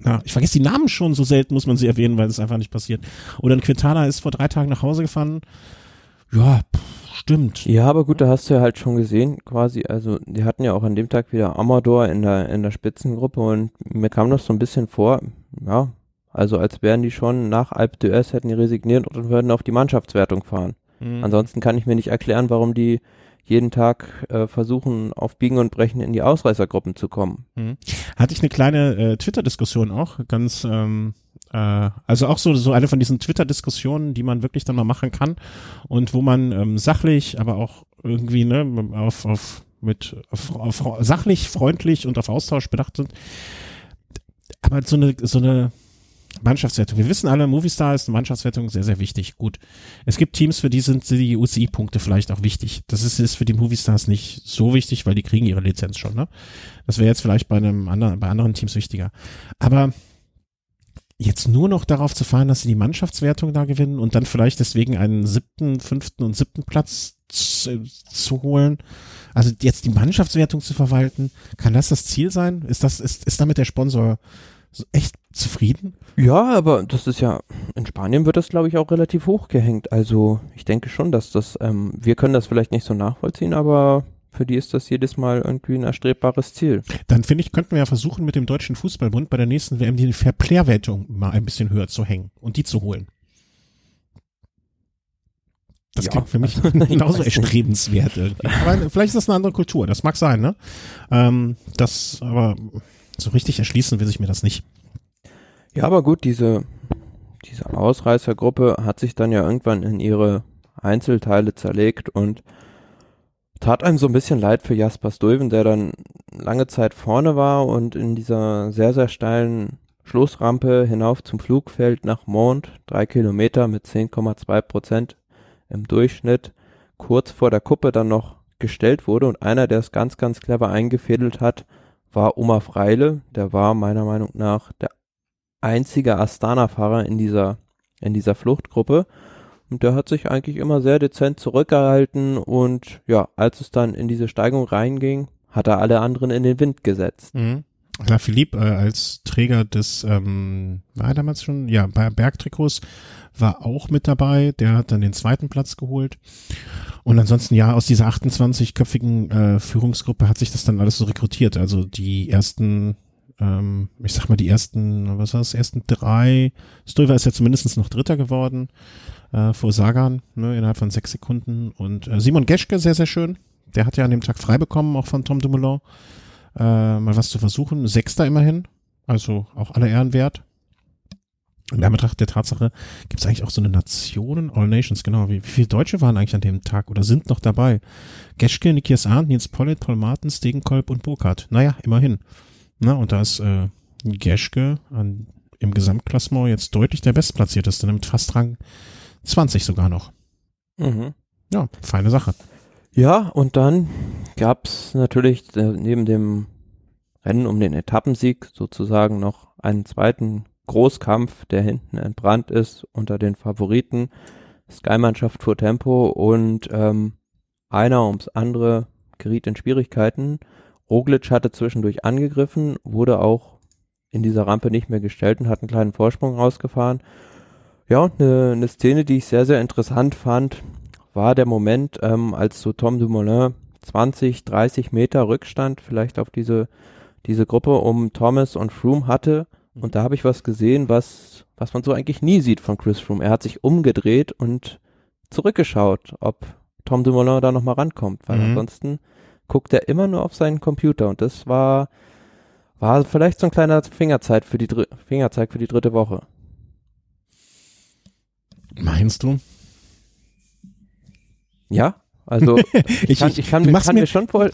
na, ich vergesse die Namen schon, so selten muss man sie erwähnen, weil es einfach nicht passiert. Oder ein Quintana ist vor drei Tagen nach Hause gefahren, ja, pff, stimmt. Ja, aber gut, da hast du ja halt schon gesehen, quasi, also die hatten ja auch an dem Tag wieder Amador in der, in der Spitzengruppe und mir kam das so ein bisschen vor, ja, also als wären die schon nach Alp d'Huez hätten die resigniert und würden auf die Mannschaftswertung fahren. Mhm. Ansonsten kann ich mir nicht erklären, warum die jeden Tag äh, versuchen, auf Biegen und Brechen in die Ausreißergruppen zu kommen. Mhm. Hatte ich eine kleine äh, Twitter-Diskussion auch, ganz, ähm, äh, also auch so, so eine von diesen Twitter-Diskussionen, die man wirklich dann mal machen kann und wo man ähm, sachlich, aber auch irgendwie, ne, auf, auf mit auf, auf, sachlich, freundlich und auf Austausch bedacht sind. Aber so eine, so eine Mannschaftswertung. Wir wissen alle, Movistar ist eine Mannschaftswertung sehr, sehr wichtig. Gut. Es gibt Teams, für die sind die UCI-Punkte vielleicht auch wichtig. Das ist, ist für die Movistars nicht so wichtig, weil die kriegen ihre Lizenz schon, ne? Das wäre jetzt vielleicht bei einem anderen, bei anderen Teams wichtiger. Aber jetzt nur noch darauf zu fahren, dass sie die Mannschaftswertung da gewinnen und dann vielleicht deswegen einen siebten, fünften und siebten Platz zu, zu holen, also jetzt die Mannschaftswertung zu verwalten, kann das das Ziel sein? Ist das, ist, ist damit der Sponsor echt zufrieden? Ja, aber das ist ja, in Spanien wird das glaube ich auch relativ hoch gehängt. Also ich denke schon, dass das, ähm, wir können das vielleicht nicht so nachvollziehen, aber für die ist das jedes Mal irgendwie ein erstrebbares Ziel. Dann finde ich, könnten wir ja versuchen, mit dem Deutschen Fußballbund bei der nächsten WM die Fairplay-Wertung mal ein bisschen höher zu hängen und die zu holen. Das ja. klingt für mich [LAUGHS] [LAUGHS] genauso erstrebenswert irgendwie. [LAUGHS] Aber vielleicht ist das eine andere Kultur, das mag sein, ne? Ähm, das, aber so richtig erschließen will sich mir das nicht. Ja, aber gut, diese, diese Ausreißergruppe hat sich dann ja irgendwann in ihre Einzelteile zerlegt und tat einem so ein bisschen leid für Jasper Stuyven, der dann lange Zeit vorne war und in dieser sehr, sehr steilen Schlussrampe hinauf zum Flugfeld nach Mont, drei Kilometer mit 10,2 Prozent im Durchschnitt kurz vor der Kuppe dann noch gestellt wurde und einer, der es ganz, ganz clever eingefädelt hat, war Oma Freile. Der war meiner Meinung nach der einzige Astana-Fahrer in dieser, in dieser Fluchtgruppe. Und der hat sich eigentlich immer sehr dezent zurückgehalten und ja, als es dann in diese Steigung reinging, hat er alle anderen in den Wind gesetzt. Mhm. La Philippe äh, als Träger des, ähm, war er damals schon, ja, bei Bergtrikots war auch mit dabei. Der hat dann den zweiten Platz geholt. Und ansonsten, ja, aus dieser 28-köpfigen äh, Führungsgruppe hat sich das dann alles so rekrutiert. Also die ersten, ähm, ich sag mal, die ersten, was war das, ersten drei. Stuyver ist ja zumindest noch Dritter geworden äh, vor Sagan, ne, innerhalb von sechs Sekunden. Und äh, Simon Geschke, sehr, sehr schön. Der hat ja an dem Tag frei bekommen, auch von Tom Dumoulin äh, mal was zu versuchen. Sechster immerhin, also auch alle Ehren wert. In Betracht der Tatsache gibt es eigentlich auch so eine Nationen, All Nations, genau. Wie, wie viele Deutsche waren eigentlich an dem Tag oder sind noch dabei? Geschke, Nikias Arndt, Nils Pollitt, Paul Martens, Degenkolb und Burkhardt. Naja, immerhin. Na, und da ist äh, Geschke an, im Gesamtklassement jetzt deutlich der Bestplatzierteste, mit fast Rang 20 sogar noch. Mhm. Ja, feine Sache. Ja, und dann gab es natürlich äh, neben dem Rennen um den Etappensieg sozusagen noch einen zweiten Großkampf, der hinten entbrannt ist unter den Favoriten. Sky-Mannschaft fuhr Tempo und ähm, einer ums andere geriet in Schwierigkeiten. Roglic hatte zwischendurch angegriffen, wurde auch in dieser Rampe nicht mehr gestellt und hat einen kleinen Vorsprung rausgefahren. Ja, und eine, eine Szene, die ich sehr, sehr interessant fand, war der Moment, ähm, als so Tom Dumoulin 20, 30 Meter Rückstand vielleicht auf diese, diese Gruppe um Thomas und Froome hatte. Mhm. Und da habe ich was gesehen, was, was man so eigentlich nie sieht von Chris Froome. Er hat sich umgedreht und zurückgeschaut, ob Tom Dumoulin da nochmal rankommt, weil mhm. ansonsten guckt er immer nur auf seinen Computer und das war, war vielleicht so ein kleiner Fingerzeig für die, Fingerzeig für die dritte Woche. Meinst du? Ja, also [LAUGHS] ich, kann, ich, kann, mir, kann mir, schon vor,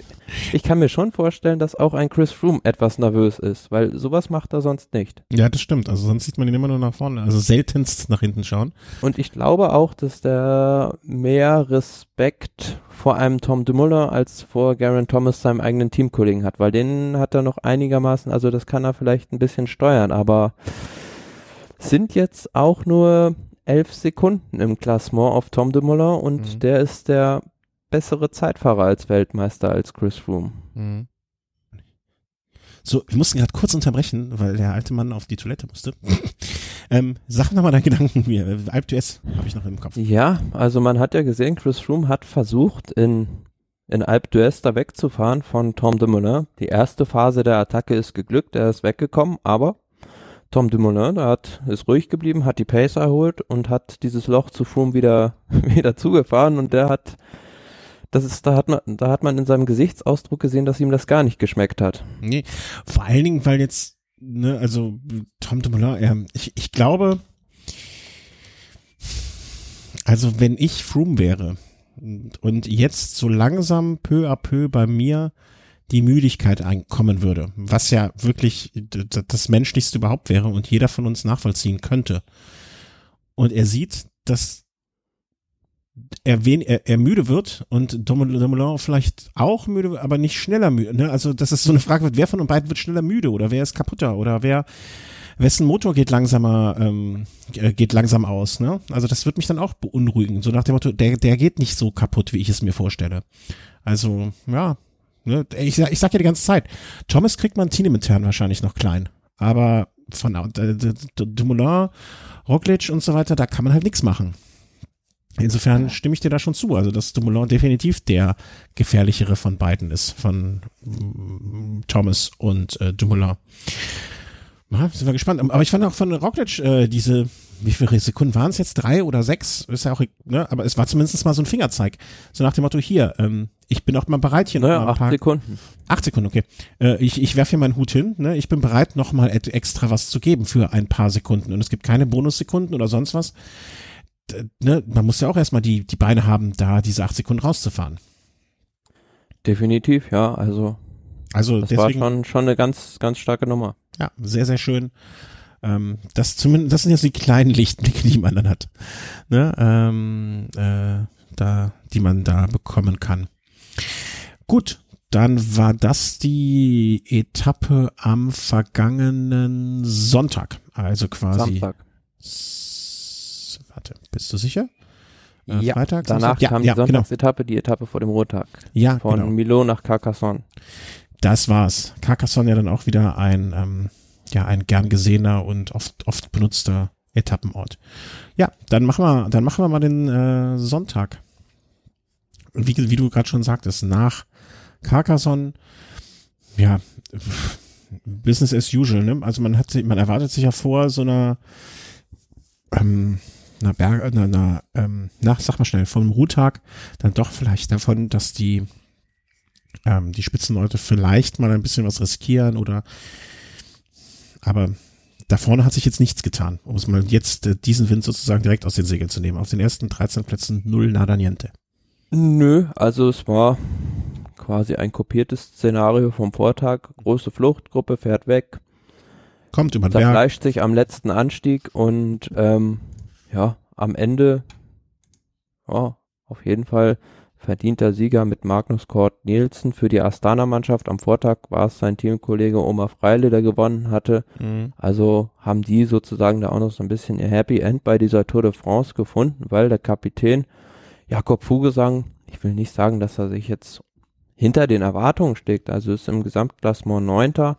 ich kann mir schon vorstellen, dass auch ein Chris Froome etwas nervös ist, weil sowas macht er sonst nicht. Ja, das stimmt. Also sonst sieht man ihn immer nur nach vorne, also seltenst nach hinten schauen. Und ich glaube auch, dass der mehr Respekt vor einem Tom Dumoulin als vor Garen Thomas seinem eigenen Teamkollegen hat, weil den hat er noch einigermaßen, also das kann er vielleicht ein bisschen steuern, aber sind jetzt auch nur elf Sekunden im Klassement auf Tom Dumoulin und mhm. der ist der bessere Zeitfahrer als Weltmeister als Chris Froome. Mhm. So, wir mussten gerade kurz unterbrechen, weil der alte Mann auf die Toilette musste. Ähm, sag nochmal deine [LAUGHS] Gedanken mir. Alp DS habe ich noch im Kopf. Ja, also man hat ja gesehen, Chris Froome hat versucht, in, in Alp d'Huez da wegzufahren von Tom Dumoulin. Die erste Phase der Attacke ist geglückt, er ist weggekommen, aber Tom Dumoulin, der hat, ist ruhig geblieben, hat die Pace erholt und hat dieses Loch zu Froome wieder, [LAUGHS] wieder zugefahren und der hat das ist, da hat man, da hat man in seinem Gesichtsausdruck gesehen, dass ihm das gar nicht geschmeckt hat. Nee, vor allen Dingen, weil jetzt, ne, also Tom Dumoulin, er, ich, ich glaube, also wenn ich Froome wäre und jetzt so langsam peu à peu bei mir die Müdigkeit einkommen würde, was ja wirklich das Menschlichste überhaupt wäre und jeder von uns nachvollziehen könnte. Und er sieht, dass er, wen, er, er müde wird und Dumoulin vielleicht auch müde, aber nicht schneller müde. Ne? Also das ist so eine Frage, wer von uns beiden wird schneller müde oder wer ist kaputter oder wer wessen Motor geht langsamer, ähm, äh, geht langsam aus. Ne? Also das wird mich dann auch beunruhigen. So nach dem Motto, der, der geht nicht so kaputt, wie ich es mir vorstelle. Also ja, ne? ich, ich sag ja die ganze Zeit, Thomas kriegt man teamintern wahrscheinlich noch klein, aber von äh, Dumoulin, Roglic und so weiter, da kann man halt nichts machen. Insofern stimme ich dir da schon zu. Also, dass Dumoulin definitiv der gefährlichere von beiden ist, von mm, Thomas und äh, Dumoulin. Na, sind wir gespannt. Aber ich fand auch von Roglic äh, diese, wie viele Sekunden waren es jetzt? Drei oder sechs? Ist ja auch, ne? Aber es war zumindest mal so ein Fingerzeig. So nach dem Motto, hier, ähm, ich bin auch mal bereit hier naja, noch mal acht paar, Sekunden. Acht Sekunden, okay. Äh, ich ich werfe hier meinen Hut hin. Ne? Ich bin bereit, noch mal extra was zu geben für ein paar Sekunden. Und es gibt keine Bonussekunden oder sonst was ne, man muss ja auch erstmal die, die Beine haben, da diese acht Sekunden rauszufahren. Definitiv, ja, also. Also das deswegen, war schon, schon eine ganz, ganz starke Nummer. Ja, sehr, sehr schön. Ähm, das zumindest, das sind jetzt die kleinen Lichtblicke, die man dann hat. Ne, ähm, äh, da, die man da bekommen kann. Gut, dann war das die Etappe am vergangenen Sonntag. Also quasi. Samstag. Bist du sicher? Äh, ja, Freitag, danach ja, kam die ja, genau. Sonntagsetappe, genau. die Etappe vor dem Ruhetag. Ja, Von genau. Milo nach Carcassonne. Das war's. Carcassonne ja dann auch wieder ein, ähm, ja, ein gern gesehener und oft, oft benutzter Etappenort. Ja, dann machen wir, dann machen wir mal den äh, Sonntag. Wie, wie du gerade schon sagtest, nach Carcassonne, ja, Business as usual, ne? Also man hat sich, man erwartet sich ja vor so einer ähm, einer Berg, einer, einer ähm, na, sag mal schnell, vom Ruhetag dann doch vielleicht davon, dass die, ähm, die Spitzenleute vielleicht mal ein bisschen was riskieren oder, aber da vorne hat sich jetzt nichts getan, um es mal jetzt äh, diesen Wind sozusagen direkt aus den Segeln zu nehmen. Auf den ersten 13 Plätzen null nada niente. Nö, also es war quasi ein kopiertes Szenario vom Vortag. Große Fluchtgruppe fährt weg. Kommt über den Berg. Sich am letzten Anstieg und ähm, ja, am Ende, ja, auf jeden Fall verdienter Sieger mit Magnus Kort Nielsen für die Astana-Mannschaft. Am Vortag war es sein Teamkollege Omar Freile, der gewonnen hatte. Mhm. Also haben die sozusagen da auch noch so ein bisschen ihr Happy End bei dieser Tour de France gefunden, weil der Kapitän Jakob Fugesang, ich will nicht sagen, dass er sich jetzt hinter den Erwartungen steckt, also ist im Gesamtklassement Neunter,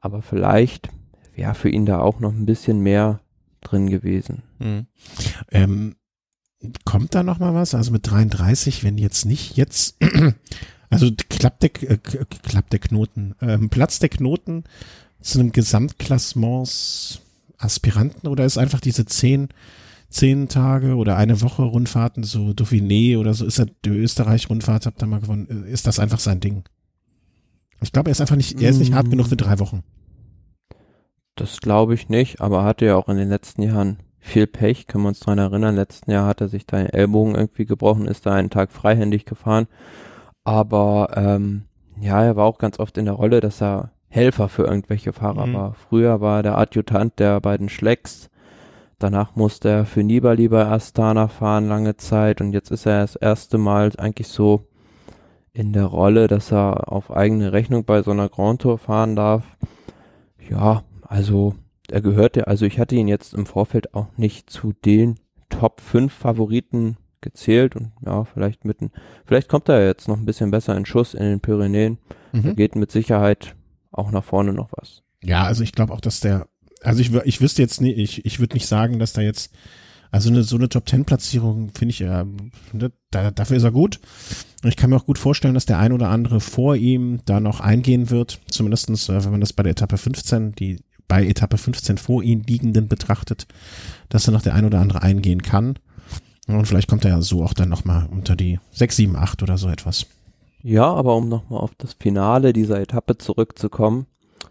aber vielleicht wäre für ihn da auch noch ein bisschen mehr drin gewesen. Mhm. Ähm, kommt da noch mal was? Also mit 33, wenn jetzt nicht jetzt, [CLEARS THROAT] also klappt der, äh, klappt der Knoten, ähm, Platz der Knoten zu einem Gesamtklassements Aspiranten oder ist einfach diese zehn, zehn Tage oder eine Woche Rundfahrten, so Dauphiné oder so, ist er die Österreich-Rundfahrt, habt ihr mal gewonnen, ist das einfach sein Ding? Ich glaube, er ist einfach nicht, er ist nicht hart genug für drei Wochen. Das glaube ich nicht, aber er hatte ja auch in den letzten Jahren viel Pech, können wir uns dran erinnern. Letzten Jahr hat er sich da den Ellbogen irgendwie gebrochen, ist da einen Tag freihändig gefahren. Aber ähm, ja, er war auch ganz oft in der Rolle, dass er Helfer für irgendwelche Fahrer mhm. war. Früher war er der Adjutant der beiden Schlecks. Danach musste er für Nibali bei Astana fahren lange Zeit und jetzt ist er das erste Mal eigentlich so in der Rolle, dass er auf eigene Rechnung bei so einer Grand Tour fahren darf. Ja, also er gehörte, also ich hatte ihn jetzt im Vorfeld auch nicht zu den Top 5 Favoriten gezählt und ja, vielleicht mitten, vielleicht kommt er jetzt noch ein bisschen besser in Schuss in den Pyrenäen. Mhm. Da geht mit Sicherheit auch nach vorne noch was. Ja, also ich glaube auch, dass der, also ich, ich wüsste jetzt nicht, ich, ich würde nicht sagen, dass da jetzt, also eine, so eine Top 10 Platzierung finde ich, ja, ne, da, dafür ist er gut. Und ich kann mir auch gut vorstellen, dass der ein oder andere vor ihm da noch eingehen wird. Zumindestens, äh, wenn man das bei der Etappe 15, die bei Etappe 15 vor ihm liegenden betrachtet, dass er noch der ein oder andere eingehen kann. Und vielleicht kommt er ja so auch dann nochmal unter die 6, 7, 8 oder so etwas. Ja, aber um nochmal auf das Finale dieser Etappe zurückzukommen,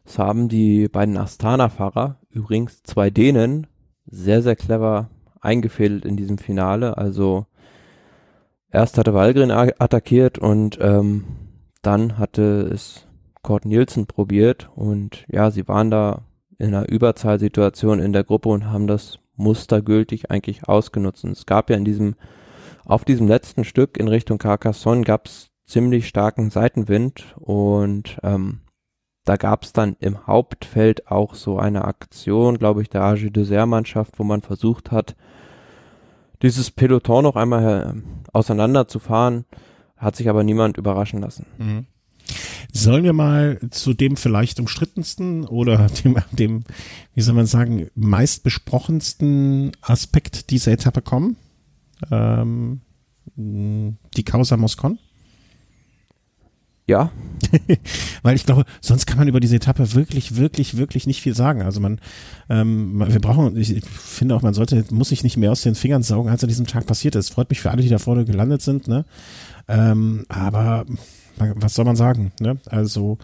es haben die beiden Astana-Fahrer, übrigens zwei Dänen, sehr, sehr clever eingefädelt in diesem Finale. Also erst hatte Walgren attackiert und ähm, dann hatte es Kurt Nielsen probiert und ja, sie waren da in einer Überzahlsituation in der Gruppe und haben das mustergültig eigentlich ausgenutzt. Und es gab ja in diesem, auf diesem letzten Stück in Richtung Carcassonne gab es ziemlich starken Seitenwind und ähm, da gab es dann im Hauptfeld auch so eine Aktion, glaube ich, der AG Dessert Mannschaft, wo man versucht hat, dieses Peloton noch einmal äh, auseinanderzufahren, hat sich aber niemand überraschen lassen. Mhm. Sollen wir mal zu dem vielleicht umstrittensten oder [LAUGHS] dem, dem, wie soll man sagen, meistbesprochensten Aspekt dieser Etappe kommen? Ähm, die Causa Moscon? Ja. [LAUGHS] Weil ich glaube, sonst kann man über diese Etappe wirklich, wirklich, wirklich nicht viel sagen. Also man, ähm, wir brauchen, ich finde auch, man sollte, muss sich nicht mehr aus den Fingern saugen, als an diesem Tag passiert ist. Freut mich für alle, die da vorne gelandet sind, ne? Ähm, aber was soll man sagen, ne? Also,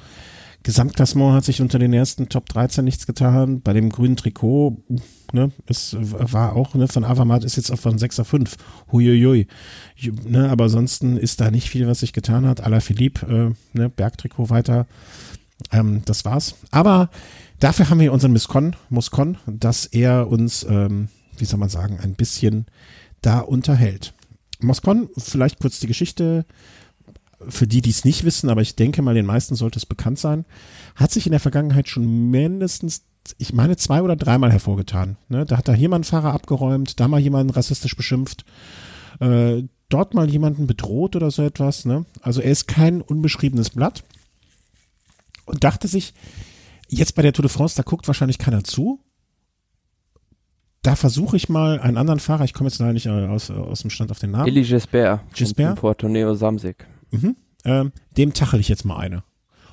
Gesamtklassement hat sich unter den ersten Top 13 nichts getan. Bei dem grünen Trikot, ne, es war auch, ne, von Avamat ist jetzt auch von 6 auf 5. Huiuiui. Ne, aber ansonsten ist da nicht viel, was sich getan hat. Ala Philippe, äh, ne, Bergtrikot weiter. Ähm, das war's. Aber dafür haben wir unseren Muscon, Muscon, dass er uns, ähm, wie soll man sagen, ein bisschen da unterhält. Moscon, vielleicht kurz die Geschichte für die, die es nicht wissen, aber ich denke mal, den meisten sollte es bekannt sein, hat sich in der Vergangenheit schon mindestens, ich meine, zwei oder dreimal hervorgetan. Ne? Da hat da jemand einen Fahrer abgeräumt, da mal jemanden rassistisch beschimpft, äh, dort mal jemanden bedroht oder so etwas. Ne? Also er ist kein unbeschriebenes Blatt und dachte sich, jetzt bei der Tour de France, da guckt wahrscheinlich keiner zu. Da versuche ich mal einen anderen Fahrer, ich komme jetzt leider nicht aus, aus dem Stand auf den Namen. Elie Gisbert. Gisbert. Fortuneo Samsig. Mhm. Ähm, dem tachel ich jetzt mal eine.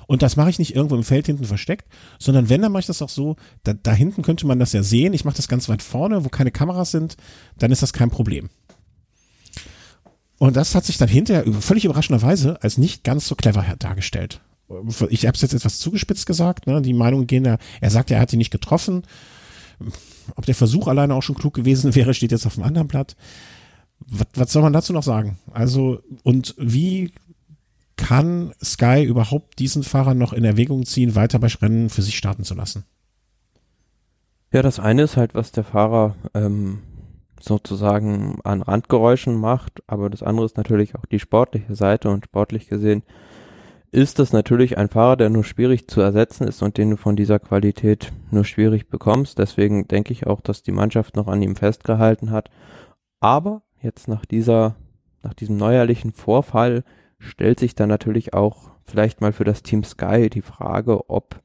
Und das mache ich nicht irgendwo im Feld hinten versteckt, sondern wenn, dann mache ich das auch so, da, da hinten könnte man das ja sehen. Ich mache das ganz weit vorne, wo keine Kameras sind, dann ist das kein Problem. Und das hat sich dann hinterher völlig überraschenderweise als nicht ganz so clever dargestellt. Ich habe es jetzt etwas zugespitzt gesagt, ne? die Meinungen gehen da, er sagt er hat sie nicht getroffen. Ob der Versuch alleine auch schon klug gewesen wäre, steht jetzt auf dem anderen Blatt. Was, was soll man dazu noch sagen? Also, und wie kann Sky überhaupt diesen Fahrer noch in Erwägung ziehen, weiter bei Rennen für sich starten zu lassen? Ja, das eine ist halt, was der Fahrer ähm, sozusagen an Randgeräuschen macht, aber das andere ist natürlich auch die sportliche Seite und sportlich gesehen ist das natürlich ein Fahrer, der nur schwierig zu ersetzen ist und den du von dieser Qualität nur schwierig bekommst. Deswegen denke ich auch, dass die Mannschaft noch an ihm festgehalten hat. Aber jetzt nach dieser, nach diesem neuerlichen Vorfall stellt sich dann natürlich auch vielleicht mal für das Team Sky die Frage, ob,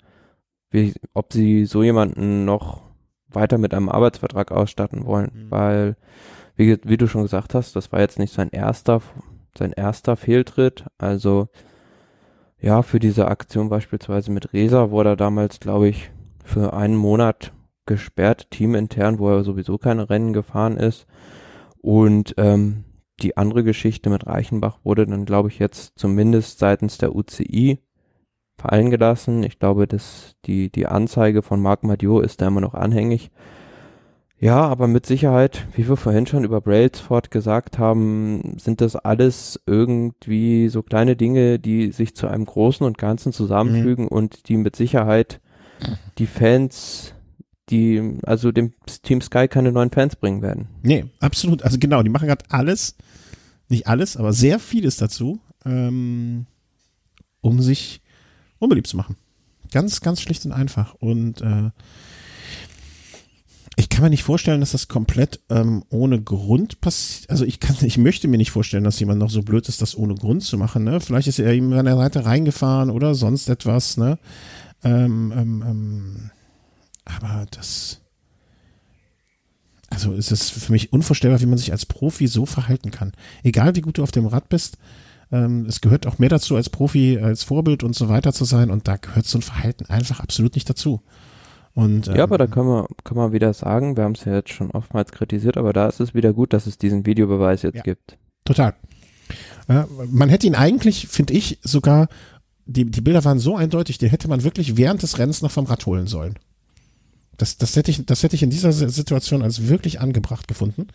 wie, ob sie so jemanden noch weiter mit einem Arbeitsvertrag ausstatten wollen, mhm. weil, wie, wie du schon gesagt hast, das war jetzt nicht sein erster, sein erster Fehltritt, also, ja, für diese Aktion beispielsweise mit Resa wurde er damals, glaube ich, für einen Monat gesperrt, teamintern, wo er sowieso keine Rennen gefahren ist. Und ähm, die andere Geschichte mit Reichenbach wurde dann, glaube ich, jetzt zumindest seitens der UCI fallen gelassen. Ich glaube, dass die, die Anzeige von Marc Madiot ist da immer noch anhängig. Ja, aber mit Sicherheit, wie wir vorhin schon über Brailsford gesagt haben, sind das alles irgendwie so kleine Dinge, die sich zu einem Großen und Ganzen zusammenfügen mhm. und die mit Sicherheit die Fans die also dem Team Sky keine neuen Fans bringen werden. Nee, absolut. Also genau, die machen gerade alles, nicht alles, aber sehr vieles dazu, ähm, um sich unbeliebt zu machen. Ganz, ganz schlicht und einfach. Und äh, ich kann mir nicht vorstellen, dass das komplett ähm, ohne Grund passiert. Also ich kann, ich möchte mir nicht vorstellen, dass jemand noch so blöd ist, das ohne Grund zu machen. Ne? Vielleicht ist er ihm an der Seite reingefahren oder sonst etwas. Ne? Ähm, ähm, ähm, aber das, also es ist für mich unvorstellbar, wie man sich als Profi so verhalten kann. Egal wie gut du auf dem Rad bist, ähm, es gehört auch mehr dazu, als Profi, als Vorbild und so weiter zu sein und da gehört so ein Verhalten einfach absolut nicht dazu. Und, ähm, ja, aber da können wir, kann man wieder sagen, wir haben es ja jetzt schon oftmals kritisiert, aber da ist es wieder gut, dass es diesen Videobeweis jetzt Ja. gibt. Total. Ja, man hätte ihn eigentlich, finde ich, sogar, die, die Bilder waren so eindeutig, den hätte man wirklich während des Rennens noch vom Rad holen sollen. Das, das, hätte ich, das hätte ich in dieser Situation als wirklich angebracht gefunden,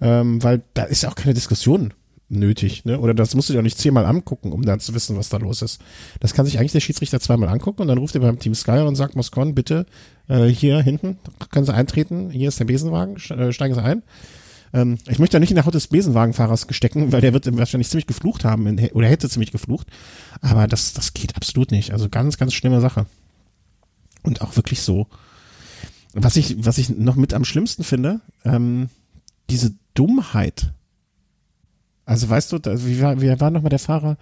ähm, weil da ist ja auch keine Diskussion nötig, ne? Oder das musst du dir auch nicht zehnmal angucken, um dann zu wissen, was da los ist. Das kann sich eigentlich der Schiedsrichter zweimal angucken und dann ruft er beim Team Sky und sagt, Moscon, bitte äh, hier hinten können Sie eintreten, hier ist der Besenwagen, äh, steigen Sie ein. Ähm, ich möchte da nicht in der Haut des Besenwagenfahrers stecken, weil der wird wahrscheinlich ziemlich geflucht haben in, oder hätte ziemlich geflucht. Aber das, das geht absolut nicht. Also ganz, ganz schlimme Sache. Und auch wirklich so. Was ich, was ich noch mit am schlimmsten finde, ähm, diese Dummheit. Also weißt du, da, wie war, wie war nochmal der Fahrer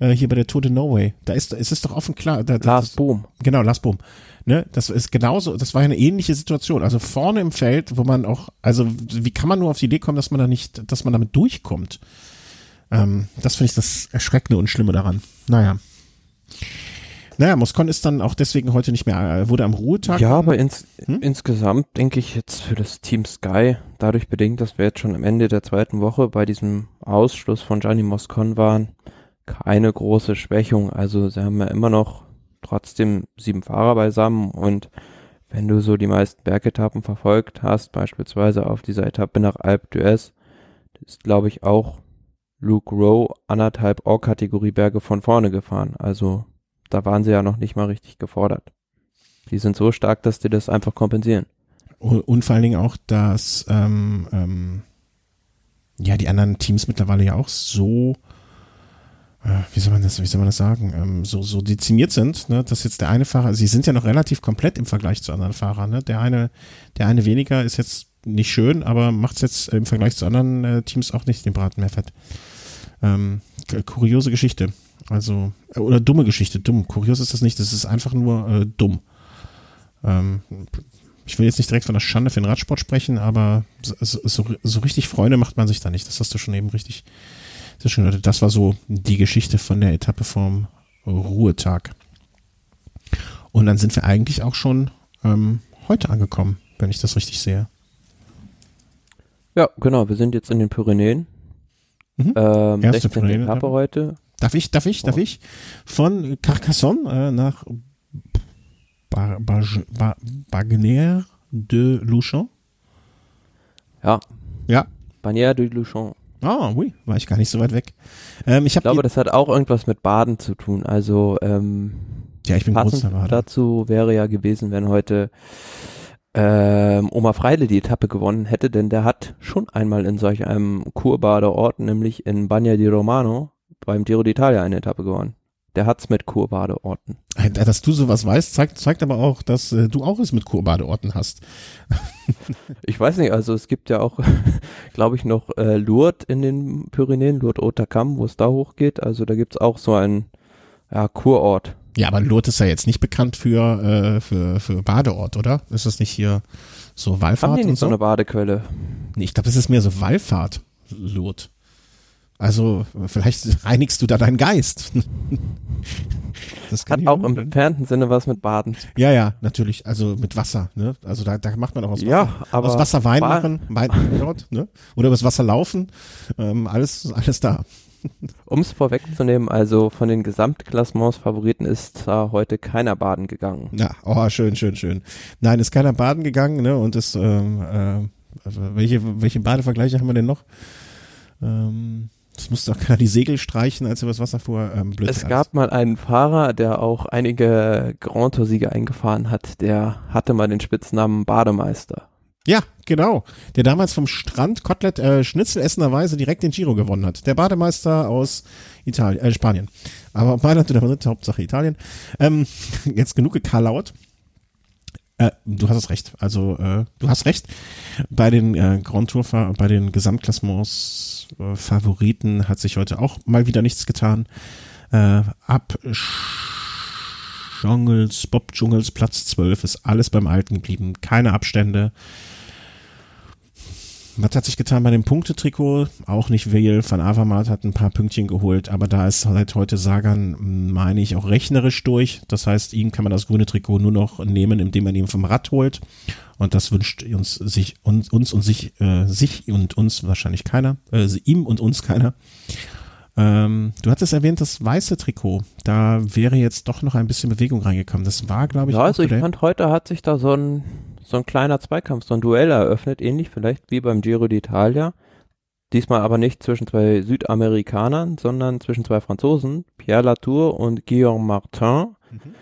äh, hier bei der Tour de Norway? Da ist, es ist doch offen klar. Da, da, Lars Bohm. Genau, Lars Bohm. Ne, das ist genauso, das war ja eine ähnliche Situation. Also vorne im Feld, wo man auch, also wie kann man nur auf die Idee kommen, dass man da nicht, dass man damit durchkommt? Ähm, das finde ich das Erschreckende und Schlimme daran. Naja. Naja, Moscon ist dann auch deswegen heute nicht mehr, äh, wurde am Ruhetag. Ja, aber ins, Hm? insgesamt denke ich jetzt für das Team Sky, dadurch bedingt, dass wir jetzt schon am Ende der zweiten Woche bei diesem Ausschluss von Gianni Moscon waren, keine große Schwächung. Also sie haben ja immer noch trotzdem sieben Fahrer beisammen und wenn du so die meisten Bergetappen verfolgt hast, beispielsweise auf dieser Etappe nach Alpe d'Huez, ist glaube ich auch Luke Rowe anderthalb Or-Kategorie Berge von vorne gefahren. Also da waren sie ja noch nicht mal richtig gefordert. Die sind so stark, dass die das einfach kompensieren. Und vor allen Dingen auch, dass ähm, ähm, ja die anderen Teams mittlerweile ja auch so, äh, wie soll man das, wie soll man das sagen, ähm, so so dezimiert sind, ne, dass jetzt der eine Fahrer, sie sind ja noch relativ komplett im Vergleich zu anderen Fahrern, ne? Der eine, der eine weniger ist jetzt nicht schön, aber macht es jetzt im Vergleich zu anderen äh, Teams auch nicht den Braten mehr fett. Ähm, kuriose Geschichte. Also, äh, oder dumme Geschichte, dumm. Kurios ist das nicht, das ist einfach nur äh, dumm. Ähm, ich will jetzt nicht direkt von der Schande für den Radsport sprechen, aber so, so, so richtig Freunde macht man sich da nicht. Das hast du schon eben richtig, das, ist schon, das war so die Geschichte von der Etappe vom Ruhetag. Und dann sind wir eigentlich auch schon ähm, heute angekommen, wenn ich das richtig sehe. Ja, genau. Wir sind jetzt in den Pyrenäen. Mhm. Ähm, Erste 16. Pyrenäen, Etappe heute. Darf ich, darf ich, darf ich? Von Carcassonne äh, nach Bar, Bar, Bar, Bagner de Luchon. Ja. Ja. Bagnères de Luchon. Ah, oui, war ich gar nicht so weit weg. Ähm, ich Ich glaube, das hat auch irgendwas mit Baden zu tun. Also ähm, ja, ich bin passend dazu wäre ja gewesen, wenn heute ähm, Oma Freile die Etappe gewonnen hätte, denn der hat schon einmal in solch einem Kurbadeort, nämlich in Bagna di Romano, beim Giro d'Italia eine Etappe gewonnen. Der hat's mit Kurbadeorten. Äh, Dass du sowas weißt, zeigt, zeigt aber auch, dass äh, du auch es mit Kurbadeorten hast. [LAUGHS] Ich weiß nicht, also es gibt ja auch, [LAUGHS] glaube ich, noch äh, Lourdes in den Pyrenäen, Lourdes Otakam, wo es da hochgeht. Also da gibt's auch so einen ja, Kurort. Ja, aber Lourdes ist ja jetzt nicht bekannt für, äh, für, für Badeort, oder? Ist das nicht hier so Haben Wallfahrt die und nicht so so? eine Badequelle? Nee, ich glaube, das ist mehr so Wallfahrt, Lourdes. Also, vielleicht reinigst du da deinen Geist. [LAUGHS] Das kann Hat auch im entfernten Sinne was mit Baden. Ja, ja, natürlich. Also mit Wasser, ne? Also da, da macht man auch aus Wasser, Ja, aber aus Wasser Wein machen, Wein dort, ne? Oder übers Wasser laufen. Ähm, alles, alles da. Um es vorwegzunehmen, also von den Gesamtklassements-Favoriten ist da heute keiner baden gegangen. Ja, oh, schön, schön, schön. Nein, ist keiner baden gegangen, ne? Und ist, ähm, äh, also welche, welche Badevergleiche haben wir denn noch? Ähm, es musste auch keiner die Segel streichen, als er übers Wasser fuhr. Ähm, Es alles. gab mal einen Fahrer, der auch einige Grand Tour-Siege eingefahren hat, der hatte mal den Spitznamen Bademeister. Ja, genau. Der damals vom Strand Kotelett äh, schnitzelessenderweise direkt den Giro gewonnen hat. Der Bademeister aus Italien, äh, Spanien. Aber Mailand oder Madrid, Hauptsache Italien. Ähm, [LAUGHS] jetzt genug gekarlaut. Äh, du hast es recht. Also äh, du hast recht. Bei den äh, Grand Tour, bei den Gesamtklassements äh, Favoriten hat sich heute auch mal wieder nichts getan. Äh, ab Dschungels, Bob Dschungels Platz 12 ist alles beim Alten geblieben. Keine Abstände. Was hat sich getan bei dem Punktetrikot? Auch nicht Weil. Van Avermaet hat ein paar Pünktchen geholt, aber da ist seit heute Sagan, meine ich, auch rechnerisch durch. Das heißt, ihm kann man das grüne Trikot nur noch nehmen, indem man ihn vom Rad holt. Und das wünscht uns, sich, uns, uns und sich, äh, sich und uns wahrscheinlich keiner, äh, ihm und uns keiner. Ähm, du hattest erwähnt, das weiße Trikot. Da wäre jetzt doch noch ein bisschen Bewegung reingekommen. Das war, glaube ich, ja, also ich fand, heute hat sich da so ein so ein kleiner Zweikampf, so ein Duell eröffnet, ähnlich vielleicht wie beim Giro d'Italia. Diesmal aber nicht zwischen zwei Südamerikanern, sondern zwischen zwei Franzosen, Pierre Latour und Guillaume Martin. Mhm.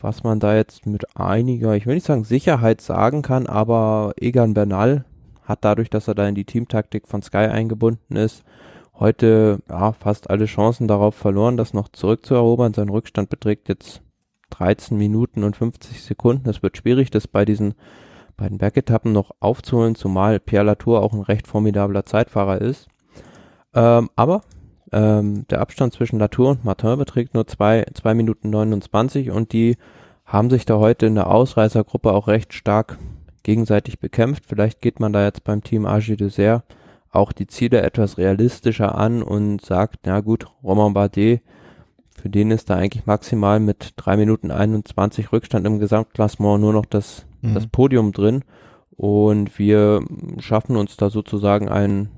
Was man da jetzt mit einiger, ich will nicht sagen Sicherheit sagen kann, aber Egan Bernal hat dadurch, dass er da in die Teamtaktik von Sky eingebunden ist, heute ja, fast alle Chancen darauf verloren, das noch zurückzuerobern. Sein Rückstand beträgt jetzt 13 Minuten und 50 Sekunden. Es wird schwierig, das bei diesen bei den Bergetappen noch aufzuholen, zumal Pierre Latour auch ein recht formidabler Zeitfahrer ist. Ähm, aber ähm, der Abstand zwischen Latour und Martin beträgt nur zwei, zwei Minuten 29 und die haben sich da heute in der Ausreißergruppe auch recht stark gegenseitig bekämpft. Vielleicht geht man da jetzt beim Team Agi Dessert auch die Ziele etwas realistischer an und sagt, na gut, Romain Bardet, für den ist da eigentlich maximal mit drei Minuten 21 Rückstand im Gesamtklassement nur noch das mhm. das Podium drin und wir schaffen uns da sozusagen ein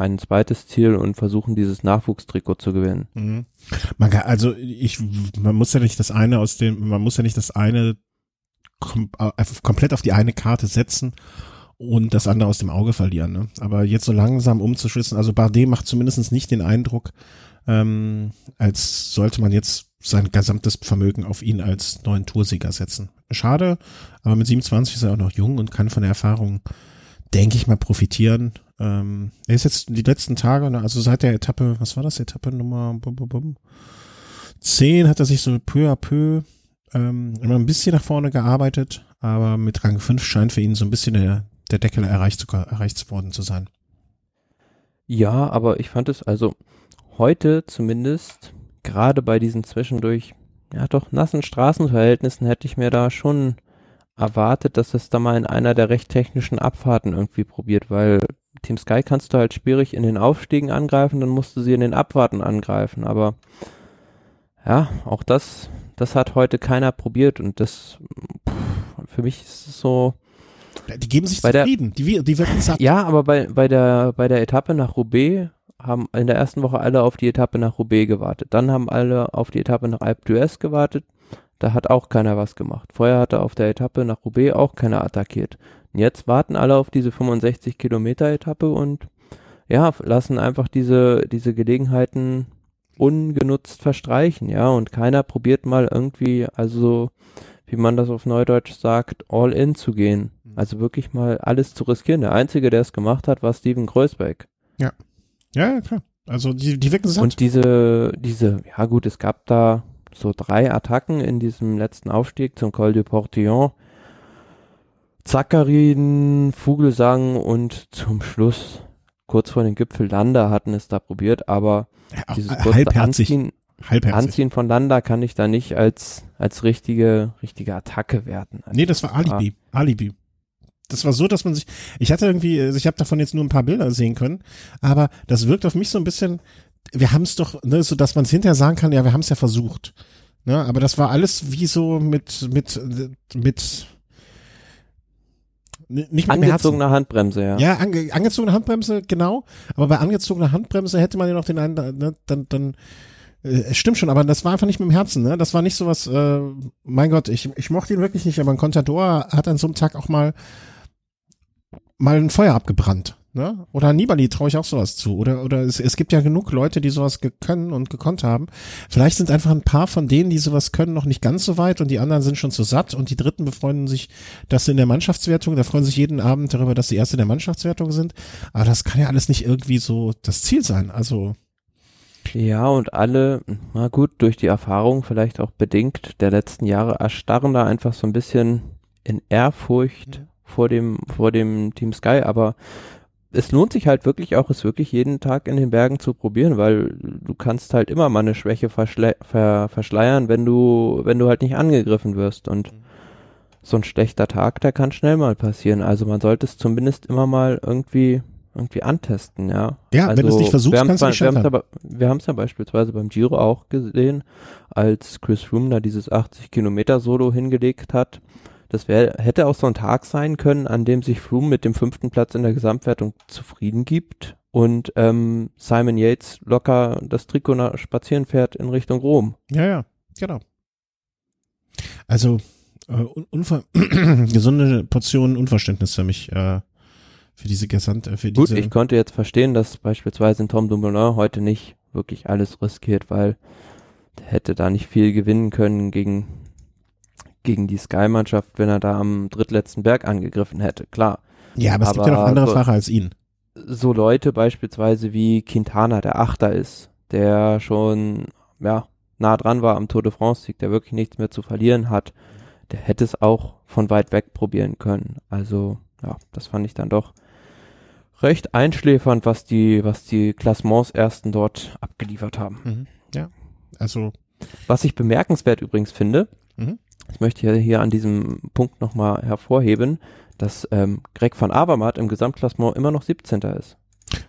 ein zweites Ziel und versuchen dieses Nachwuchstrikot zu gewinnen. Mhm. Man kann, also ich, man muss ja nicht das eine aus dem, man muss ja nicht das eine kom äh, komplett auf die eine Karte setzen und das andere aus dem Auge verlieren. Ne? Aber jetzt so langsam umzuschwitzen, also Bardet macht zumindest nicht den Eindruck, ähm, als sollte man jetzt sein gesamtes Vermögen auf ihn als neuen Toursieger setzen. Schade, aber mit 27 ist er auch noch jung und kann von der Erfahrung, denke ich mal, profitieren. Ähm, er ist jetzt die letzten Tage, ne, also seit der Etappe, was war das, Etappe Nummer bum, bum, bum, 10 hat er sich so peu à peu ähm, immer ein bisschen nach vorne gearbeitet, aber mit Rang 5 scheint für ihn so ein bisschen der, der Deckel erreicht, erreicht worden zu sein. Ja, aber ich fand es also heute zumindest gerade bei diesen zwischendurch, ja doch nassen Straßenverhältnissen hätte ich mir da schon erwartet, dass es da mal in einer der recht technischen Abfahrten irgendwie probiert, weil Team Sky kannst du halt schwierig in den Aufstiegen angreifen, dann musst du sie in den Abfahrten angreifen, aber ja, auch das, das hat heute keiner probiert und das, pff, für mich ist es so, die geben sich zufrieden, der, die, die werden satt. Ja, aber bei, bei der, bei der Etappe nach Roubaix haben in der ersten Woche alle auf die Etappe nach Roubaix gewartet. Dann haben alle auf die Etappe nach Alpe d'Huez gewartet. Da hat auch keiner was gemacht. Vorher hatte auf der Etappe nach Roubaix auch keiner attackiert. Und jetzt warten alle auf diese 65 Kilometer Etappe und ja, lassen einfach diese, diese Gelegenheiten ungenutzt verstreichen, ja, und keiner probiert mal irgendwie, also, wie man das auf Neudeutsch sagt, all in zu gehen. Mhm. Also wirklich mal alles zu riskieren. Der Einzige, der es gemacht hat, war Steven Kreuzbeck. Ja. Ja, klar. Also die, die wirken satt. Und diese, diese, ja gut, es gab da so drei Attacken in diesem letzten Aufstieg zum Col du Portillon. Zackarin, Vogelsang und zum Schluss kurz vor dem Gipfel Landa hatten es da probiert, aber ja, dieses kurze Anziehen, Anziehen von Landa kann ich da nicht als, als richtige, richtige Attacke werten. Also nee, das war Alibi. Alibi das war so, dass man sich, ich hatte irgendwie, also ich habe davon jetzt nur ein paar Bilder sehen können, aber das wirkt auf mich so ein bisschen, wir haben es doch, ne, so dass man es hinterher sagen kann, ja, wir haben es ja versucht. Ne, aber das war alles wie so mit, mit, mit, nicht mit Angezogene Handbremse, ja. Ja, ange, angezogene Handbremse, genau. Aber bei angezogener Handbremse hätte man ja noch den einen, ne, dann, dann, äh, es stimmt schon, aber das war einfach nicht mit dem Herzen, ne? Das war nicht so was, äh, mein Gott, ich, ich mochte ihn wirklich nicht, aber ein Contador hat an so einem Tag auch mal mal ein Feuer abgebrannt. Ne? Oder Nibali traue ich auch sowas zu. Oder, oder es, es gibt ja genug Leute, die sowas können und gekonnt haben. Vielleicht sind einfach ein paar von denen, die sowas können, noch nicht ganz so weit und die anderen sind schon zu satt und die Dritten befreunden sich, dass sie in der Mannschaftswertung, da freuen sich jeden Abend darüber, dass sie Erste der Mannschaftswertung sind. Aber das kann ja alles nicht irgendwie so das Ziel sein. Also. Ja, und alle, na gut, durch die Erfahrung vielleicht auch bedingt der letzten Jahre erstarren da einfach so ein bisschen in Ehrfurcht. Ja vor dem, vor dem Team Sky, aber es lohnt sich halt wirklich auch, es wirklich jeden Tag in den Bergen zu probieren, weil du kannst halt immer mal eine Schwäche verschle ver verschleiern, wenn du, wenn du halt nicht angegriffen wirst und mhm. so ein schlechter Tag, der kann schnell mal passieren. Also man sollte es zumindest immer mal irgendwie irgendwie antesten, ja. Ja, also, wenn du es nicht versuchst, kannst du nicht scheitern. Wir haben es ja beispielsweise beim Giro auch gesehen, als Chris Froome da dieses 80 Kilometer Solo hingelegt hat. Das wär, hätte auch so ein Tag sein können, an dem sich Froome mit dem fünften Platz in der Gesamtwertung zufrieden gibt und ähm, Simon Yates locker das Trikot nach spazieren fährt in Richtung Rom. Ja, ja, genau. Also äh, [CLEARS THROAT] gesunde Portion Unverständnis für mich äh, für diese gesamte, für Gut, ich konnte jetzt verstehen, dass beispielsweise Tom Dumoulin heute nicht wirklich alles riskiert, weil hätte da nicht viel gewinnen können gegen gegen die Sky-Mannschaft, wenn er da am drittletzten Berg angegriffen hätte, klar. Ja, aber, aber es gibt ja noch andere so, Fahrer als ihn. So Leute beispielsweise wie Quintana, der Achter ist, der schon, ja, nah dran war am Tour de France-Sieg, der wirklich nichts mehr zu verlieren hat, der hätte es auch von weit weg probieren können. Also, ja, das fand ich dann doch recht einschläfernd, was die, was die Klassements ersten dort abgeliefert haben. Mhm. Ja, also. Was ich bemerkenswert übrigens finde. Ich möchte hier, an diesem Punkt nochmal hervorheben, dass ähm, Greg van Avermaet im Gesamtklassement immer noch 17. ist.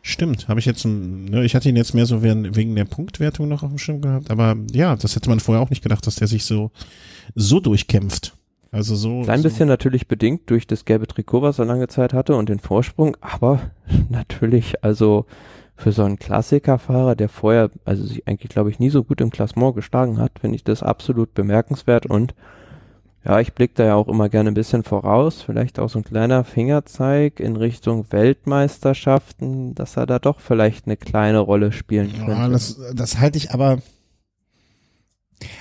Stimmt, habe ich jetzt, ne, ich hatte ihn jetzt mehr so wegen der Punktwertung noch auf dem Schirm gehabt, aber ja, das hätte man vorher auch nicht gedacht, dass der sich so, so durchkämpft. Also so. Klein so. bisschen natürlich bedingt durch das gelbe Trikot, was er lange Zeit hatte und den Vorsprung, aber [LAUGHS] natürlich, also für so einen Klassikerfahrer, der vorher, also sich eigentlich, glaube ich, nie so gut im Klassement geschlagen hat, finde ich das absolut bemerkenswert und ja, ich blicke da ja auch immer gerne ein bisschen voraus, vielleicht auch so ein kleiner Fingerzeig in Richtung Weltmeisterschaften, dass er da doch vielleicht eine kleine Rolle spielen könnte. Ja, das, das halte ich aber,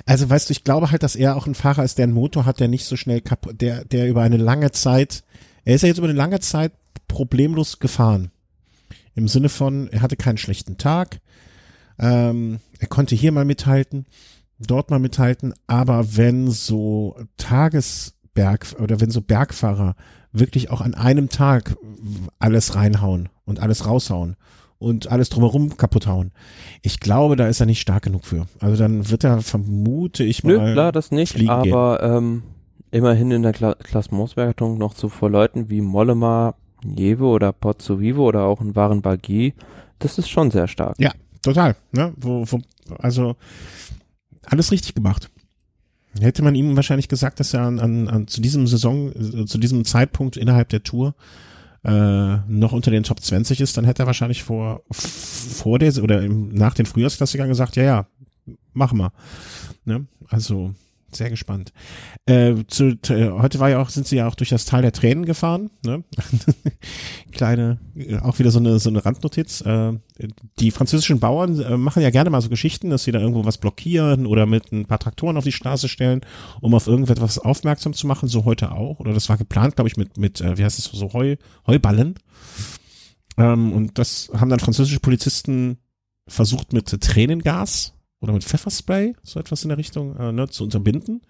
also weißt du, ich glaube halt, dass er auch ein Fahrer ist, der einen Motor hat, der nicht so schnell kaputt, der, der über eine lange Zeit, er ist ja jetzt über eine lange Zeit problemlos gefahren. Im Sinne von, er hatte keinen schlechten Tag, ähm, er konnte hier mal mithalten, dort mal mithalten, aber wenn so Tagesberg oder wenn so Bergfahrer wirklich auch an einem Tag alles reinhauen und alles raushauen und alles drumherum kaputt hauen. Ich glaube, da ist er nicht stark genug für. Also dann wird er, vermute ich mal. Nö, klar, das nicht, aber ähm, immerhin in der Kla Klassementswertung noch so vor Leuten wie Mollema, Jewe oder Pozzo Vivo oder auch ein Waren Bagui, das ist schon sehr stark. Ja, total. Ne? Wo, wo, also alles richtig gemacht. Hätte man ihm wahrscheinlich gesagt, dass er an, an, an zu diesem Saison, äh, zu diesem Zeitpunkt innerhalb der Tour äh, noch unter den Top 20 ist, dann hätte er wahrscheinlich vor, vor der oder im, nach den Frühjahrsklassikern gesagt, ja, ja, machen wir. Ne? Also sehr gespannt. Äh, zu, äh, heute war ja auch, sind sie ja auch durch das Tal der Tränen gefahren. Ne? [LAUGHS] Kleine, äh, auch wieder so eine, so eine Randnotiz. Äh, die französischen Bauern äh, machen ja gerne mal so Geschichten, dass sie da irgendwo was blockieren oder mit ein paar Traktoren auf die Straße stellen, um auf irgendetwas aufmerksam zu machen. So heute auch. Oder das war geplant, glaube ich, mit, mit äh, wie heißt es, so Heu, Heuballen. Ähm, und das haben dann französische Polizisten versucht mit Tränengas oder mit Pfefferspray, so etwas in der Richtung, äh, ne, zu unterbinden.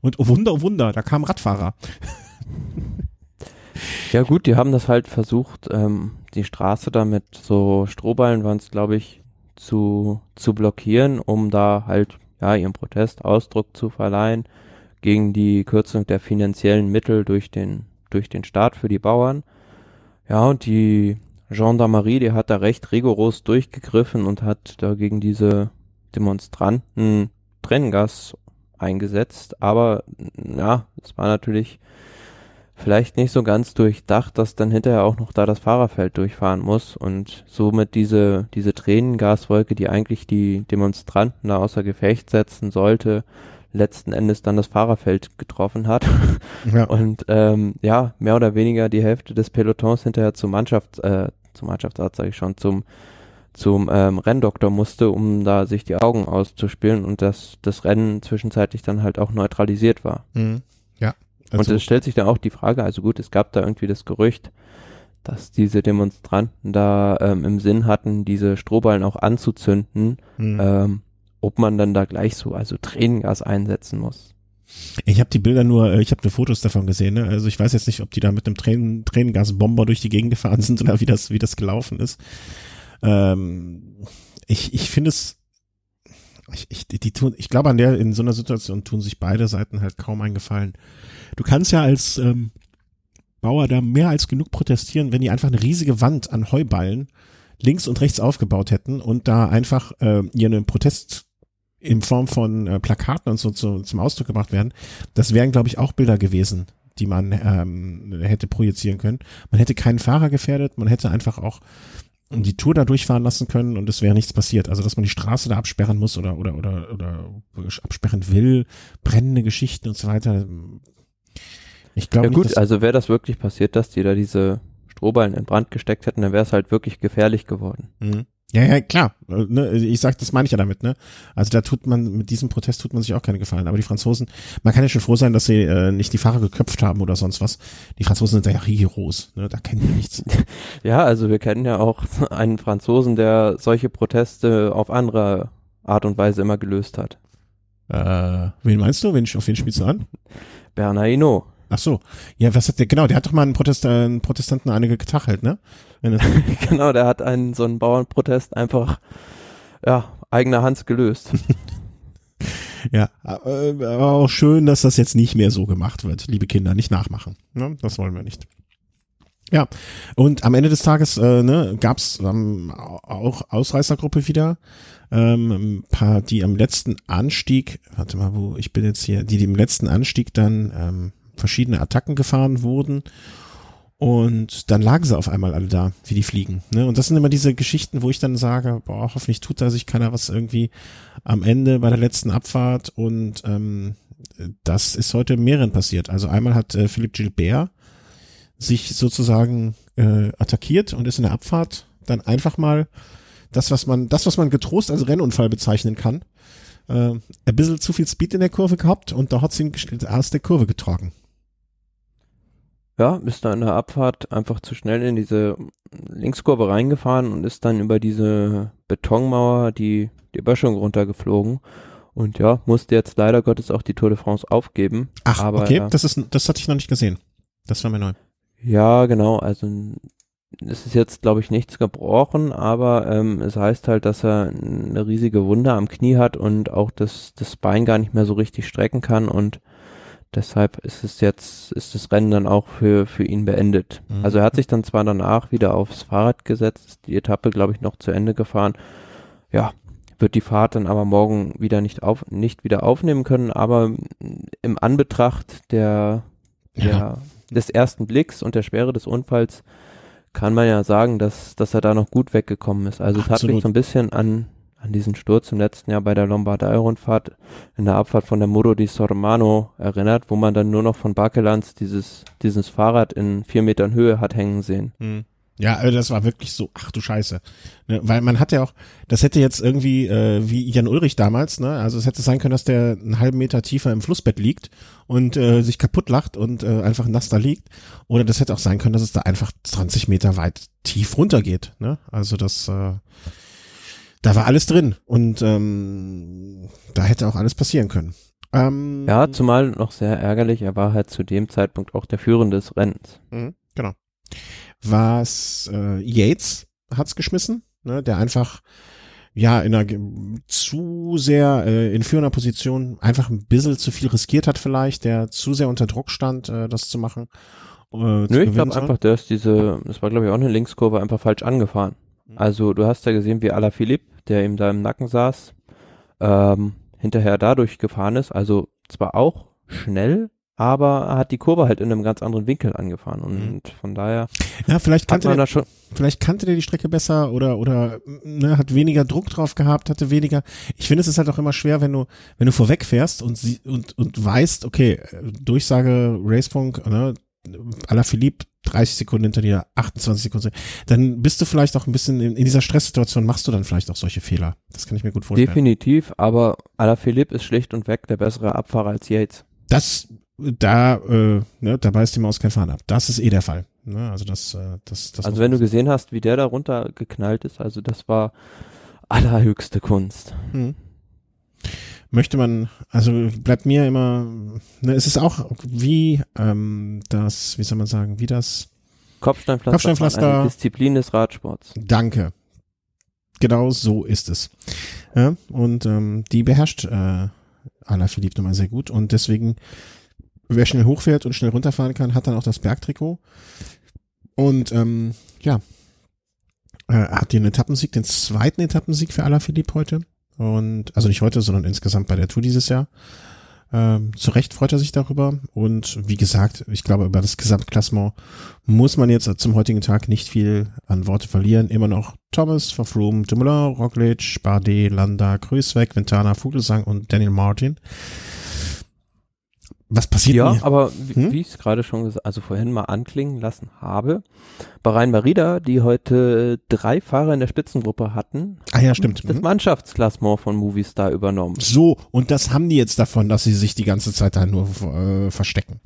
Und oh Wunder, oh Wunder, da kamen Radfahrer. [LAUGHS] ja gut, die haben das halt versucht, ähm, die Straße da mit so Strohballen waren es, glaube ich, zu, zu blockieren, um da halt ja ihrem Protest Ausdruck zu verleihen gegen die Kürzung der finanziellen Mittel durch den durch den Staat für die Bauern. Ja, und die Gendarmerie, die hat da recht rigoros durchgegriffen und hat da gegen diese Demonstranten Trenngas eingesetzt, aber ja, es war natürlich vielleicht nicht so ganz durchdacht, dass dann hinterher auch noch da das Fahrerfeld durchfahren muss und somit diese, diese Tränengaswolke, die eigentlich die Demonstranten da außer Gefecht setzen sollte, letzten Endes dann das Fahrerfeld getroffen hat [LAUGHS] ja. und ähm, ja, mehr oder weniger die Hälfte des Pelotons hinterher zum Mannschaft, äh, zum Mannschaftsarzt sage ich schon, zum zum ähm, Renndoktor musste, um da sich die Augen auszuspielen und dass das Rennen zwischenzeitlich dann halt auch neutralisiert war. Mhm. Ja. Also und es stellt sich dann auch die Frage, also gut, es gab da irgendwie das Gerücht, dass diese Demonstranten da ähm, im Sinn hatten, diese Strohballen auch anzuzünden, mhm. ähm, ob man dann da gleich so, also Tränengas einsetzen muss. Ich habe die Bilder nur, äh, ich habe nur Fotos davon gesehen. Ne? Also ich weiß jetzt nicht, ob die da mit einem Tränen, Tränengasbomber durch die Gegend gefahren [LAUGHS] sind oder wie das, wie das gelaufen ist. Ähm, ich ich finde es, ich, ich, die tun, ich glaube, an der, in so einer Situation tun sich beide Seiten halt kaum einen Gefallen. Du kannst ja als ähm, Bauer da mehr als genug protestieren, wenn die einfach eine riesige Wand an Heuballen links und rechts aufgebaut hätten und da einfach äh, ihren Protest in Form von äh, Plakaten und so zu, zum Ausdruck gebracht werden. Das wären, glaube ich, auch Bilder gewesen, die man ähm, hätte projizieren können. Man hätte keinen Fahrer gefährdet, man hätte einfach auch die Tour da durchfahren lassen können und es wäre nichts passiert. Also dass man die Straße da absperren muss oder oder oder oder absperren will, brennende Geschichten und so weiter. Ich glaube ja gut, nicht, also wäre das wirklich passiert, dass die da diese Strohballen in Brand gesteckt hätten, dann wäre es halt wirklich gefährlich geworden. Mhm. Ja, ja, klar. Ne, ich sag, das meine ich ja damit, ne? Also da tut man, mit diesem Protest tut man sich auch keine Gefallen. Aber die Franzosen, man kann ja schon froh sein, dass sie äh, nicht die Fahrer geköpft haben oder sonst was. Die Franzosen sind ja Heroes, ne? Da kennen die nichts. [LAUGHS] ja, also wir kennen ja auch [LAUGHS] einen Franzosen, der solche Proteste auf andere Art und Weise immer gelöst hat. Äh, wen meinst du? Wen, auf wen spielst du an? Bernard Hinault. Ach so. Ja, was hat der, genau, der hat doch mal einen, Protest, äh, einen Protestanten einige getachelt, ne? [LAUGHS] genau, der hat einen, so einen Bauernprotest einfach, ja, eigener Hand gelöst. [LAUGHS] ja, äh, aber auch schön, dass das jetzt nicht mehr so gemacht wird, liebe Kinder, nicht nachmachen. Ne? Das wollen wir nicht. Ja, und am Ende des Tages äh, ne, gab es ähm, auch Ausreißergruppe wieder, ähm, ein paar, die am letzten Anstieg, warte mal, wo ich bin jetzt hier, die, die im letzten Anstieg dann ähm, verschiedene Attacken gefahren wurden. Und dann lagen sie auf einmal alle da, wie die fliegen. Ne? Und das sind immer diese Geschichten, wo ich dann sage, boah, hoffentlich tut da sich keiner was irgendwie am Ende bei der letzten Abfahrt. Und ähm, das ist heute mehreren passiert. Also einmal hat äh, Philipp Gilbert sich sozusagen äh, attackiert und ist in der Abfahrt dann einfach mal das, was man, das, was man getrost als Rennunfall bezeichnen kann, äh, ein bisschen zu viel Speed in der Kurve gehabt und da hat sie ihn aus der Kurve getragen ja, ist da in der Abfahrt einfach zu schnell in diese Linkskurve reingefahren und ist dann über diese Betonmauer die, die Böschung runtergeflogen. Und ja, musste jetzt leider Gottes auch die Tour de France aufgeben. Ach, aber, okay, ja, das ist, das hatte ich noch nicht gesehen. Das war mir neu. Ja, genau, also es ist jetzt, glaube ich, nichts gebrochen, aber ähm, es heißt halt, dass er eine riesige Wunde am Knie hat und auch das, das Bein gar nicht mehr so richtig strecken kann und Deshalb ist es jetzt, ist das Rennen dann auch für, für ihn beendet. Mhm. Also er hat sich dann zwar danach wieder aufs Fahrrad gesetzt, die Etappe, glaube ich, noch zu Ende gefahren. Ja, wird die Fahrt dann aber morgen wieder nicht auf, nicht wieder aufnehmen können, aber im Anbetracht der, der, ja. des ersten Blicks und der Schwere des Unfalls kann man ja sagen, dass, dass er da noch gut weggekommen ist. Also Absolut. es hat mich so ein bisschen an an diesen Sturz im letzten Jahr bei der Lombardei-Rundfahrt in der Abfahrt von der Muro di Sormano erinnert, wo man dann nur noch von Bakelands dieses, dieses Fahrrad in vier Metern Höhe hat hängen sehen. Mhm. Ja, das war wirklich so, ach du Scheiße. Ne, weil man hat ja auch, das hätte jetzt irgendwie, äh, wie Jan Ulrich damals, ne, also es hätte sein können, dass der einen halben Meter tiefer im Flussbett liegt und äh, sich kaputt lacht und äh, einfach nass da liegt. Oder das hätte auch sein können, dass es da einfach 20 Meter weit tief runtergeht. Ne? Also das, äh, da war alles drin und ähm, da hätte auch alles passieren können. Ähm, ja, zumal noch sehr ärgerlich, er war halt zu dem Zeitpunkt auch der Führende des Rennens. Mhm, genau. Was äh, Yates hat's geschmissen, ne, der einfach ja in einer zu sehr äh, in führender Position einfach ein bisschen zu viel riskiert hat vielleicht, der zu sehr unter Druck stand, äh, das zu machen. Äh, Nö, ich glaube einfach, der ist diese, das war glaube ich auch eine Linkskurve, einfach falsch angefahren. Mhm. Also du hast ja gesehen, wie Alaphilippe der ihm da im Nacken saß, ähm, hinterher dadurch gefahren ist. Also zwar auch schnell, aber er hat die Kurve halt in einem ganz anderen Winkel angefahren und mhm. von daher ja vielleicht kannte der, schon vielleicht kannte der die Strecke besser oder oder ne, hat weniger Druck drauf gehabt hatte weniger ich finde es ist halt auch immer schwer wenn du wenn du vorweg fährst und sie und und weißt okay Durchsage Racefunk ne à la Philippe 30 Sekunden hinter dir, 28 Sekunden, dann bist du vielleicht auch ein bisschen in, in, dieser Stresssituation, machst du dann vielleicht auch solche Fehler. Das kann ich mir gut vorstellen. Definitiv, aber Alaphilippe ist schlicht und weg der bessere Abfahrer als Yates. Das, da, äh, ne, da beißt die Maus kein Fahren ab. Das ist eh der Fall. Ne? Also das, äh, das, das. Also wenn du gesehen hast, wie der da runtergeknallt ist, also das war allerhöchste Kunst. Hm möchte man, also bleibt mir immer, ne, es ist auch wie ähm, das, wie soll man sagen, wie das Kopfsteinpflaster, Kopfsteinpflaster eine Disziplin des Radsports. Danke. Genau so ist es. Ja, und ähm, die beherrscht äh, Anna Philipp nochmal sehr gut und deswegen wer schnell hochfährt und schnell runterfahren kann, hat dann auch das Bergtrikot. Und ähm, ja, äh, hat den Etappensieg, den zweiten Etappensieg für Alaphilippe heute. Und also nicht heute, sondern insgesamt bei der Tour dieses Jahr. Ähm, zu Recht freut er sich darüber. Und wie gesagt, ich glaube, über das Gesamtklassement muss man jetzt zum heutigen Tag nicht viel an Worte verlieren. Immer noch Thomas, Verfroom, Dumoulin, Roglic, Bardet, Landa, Grüßweg, Ventana, Vogelsang und Daniel Martin. Was passiert Ja, mir? aber wie, Hm? wie ich es gerade schon also vorhin mal anklingen lassen habe, Bahrain Merida, die heute drei Fahrer in der Spitzengruppe hatten, Ah ja, stimmt. das Mhm. Mannschaftsklassement von Movistar übernommen. So, und das haben die jetzt davon, dass sie sich die ganze Zeit da nur äh, verstecken.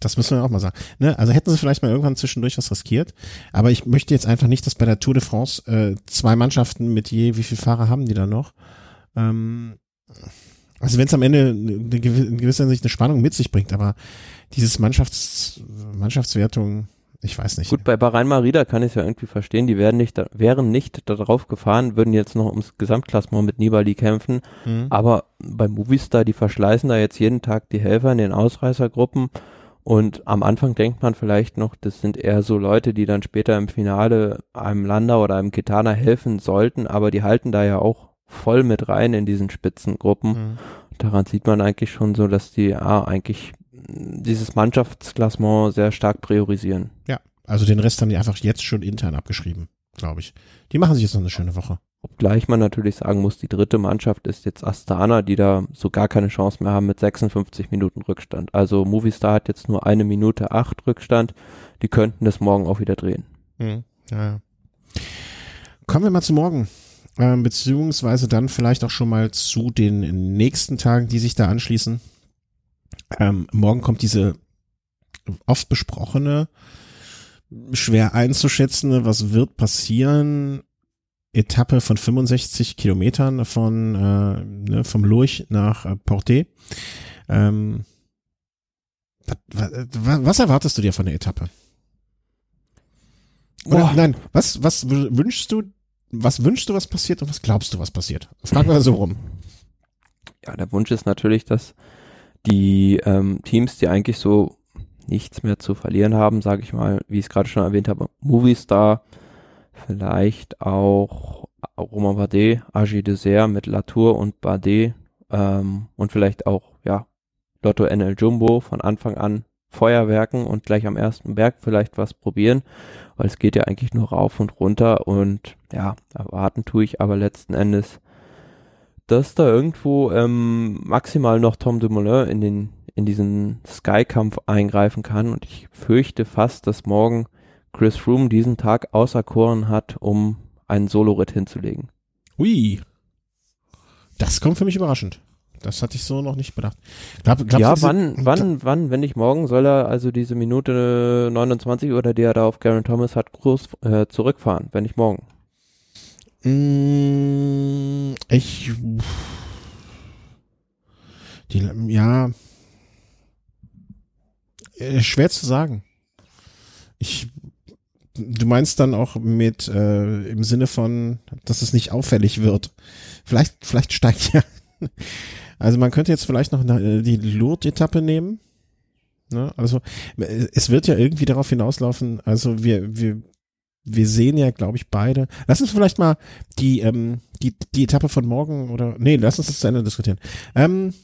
Das müssen wir auch mal sagen. Ne? Also hätten sie vielleicht mal irgendwann zwischendurch was riskiert. Aber ich möchte jetzt einfach nicht, dass bei der Tour de France äh, zwei Mannschaften mit je, wie viele Fahrer haben die da noch? Ähm, also wenn es am Ende eine in gewisser Hinsicht eine Spannung mit sich bringt, aber dieses Mannschafts Mannschaftswertung, ich weiß nicht. Gut, bei Bahrain Merida kann ich es ja irgendwie verstehen, die wären nicht, da, wären nicht darauf gefahren, würden jetzt noch ums Gesamtklassement mit Nibali kämpfen, Mhm. aber bei Movistar, die verschleißen da jetzt jeden Tag die Helfer in den Ausreißergruppen und am Anfang denkt man vielleicht noch, das sind eher so Leute, die dann später im Finale einem Lander oder einem Kitana helfen sollten, aber die halten da ja auch voll mit rein in diesen Spitzengruppen. Mhm. Daran sieht man eigentlich schon so, dass die ja, eigentlich dieses Mannschaftsklassement sehr stark priorisieren. Ja, also den Rest haben die einfach jetzt schon intern abgeschrieben, glaube ich. Die machen sich jetzt noch eine schöne Woche. Obgleich man natürlich sagen muss, die dritte Mannschaft ist jetzt Astana, die da so gar keine Chance mehr haben mit 56 Minuten Rückstand. Also Movistar hat jetzt nur eine Minute acht Rückstand. Die könnten das morgen auch wieder drehen. Mhm. Ja. Kommen wir mal zu morgen. Ähm, beziehungsweise dann vielleicht auch schon mal zu den nächsten Tagen, die sich da anschließen. Ähm, morgen kommt diese oft besprochene, schwer einzuschätzende, was wird passieren, Etappe von 65 Kilometern von äh, ne, vom Lurch nach äh, Portet. Ähm, was, was, was erwartest du dir von der Etappe? Oder nein, was, was wünschst du, was wünschst du, was passiert und was glaubst du, was passiert? Fragen wir so rum. Ja, der Wunsch ist natürlich, dass die ähm, Teams, die eigentlich so nichts mehr zu verlieren haben, sage ich mal, wie ich es gerade schon erwähnt habe, Movistar, vielleicht auch Romain Bardet, Agi Dessert mit Latour und Bardet ähm, und vielleicht auch, ja, Lotto NL Jumbo von Anfang an Feuerwerken und gleich am ersten Berg vielleicht was probieren, weil es geht ja eigentlich nur rauf und runter und ja, erwarten tue ich aber letzten Endes, dass da irgendwo ähm, maximal noch Tom Dumoulin in den in diesen Sky-Kampf eingreifen kann und ich fürchte fast, dass morgen Chris Froome diesen Tag auserkoren hat, um einen Soloritt hinzulegen. Ui. Das kommt für mich überraschend. Das hatte ich so noch nicht bedacht. Glaub, glaubst ja, wann, wann, wann, wenn nicht morgen, soll er also diese Minute 29 oder die er da auf Garen Thomas hat, groß äh, zurückfahren, wenn nicht morgen. Mm, Ich. Die, ja. Äh, Schwer zu sagen. Ich. Du meinst dann auch mit äh, im Sinne von, dass es nicht auffällig wird. Vielleicht, vielleicht steigt [LAUGHS] ja. Also man könnte jetzt vielleicht noch die Lourdes-Etappe nehmen. Ne? Also es wird ja irgendwie darauf hinauslaufen. Also wir, wir, wir sehen ja, glaube ich, beide. Lass uns vielleicht mal die, ähm, die, die Etappe von morgen oder, nee, lass uns das zu Ende diskutieren. Ähm,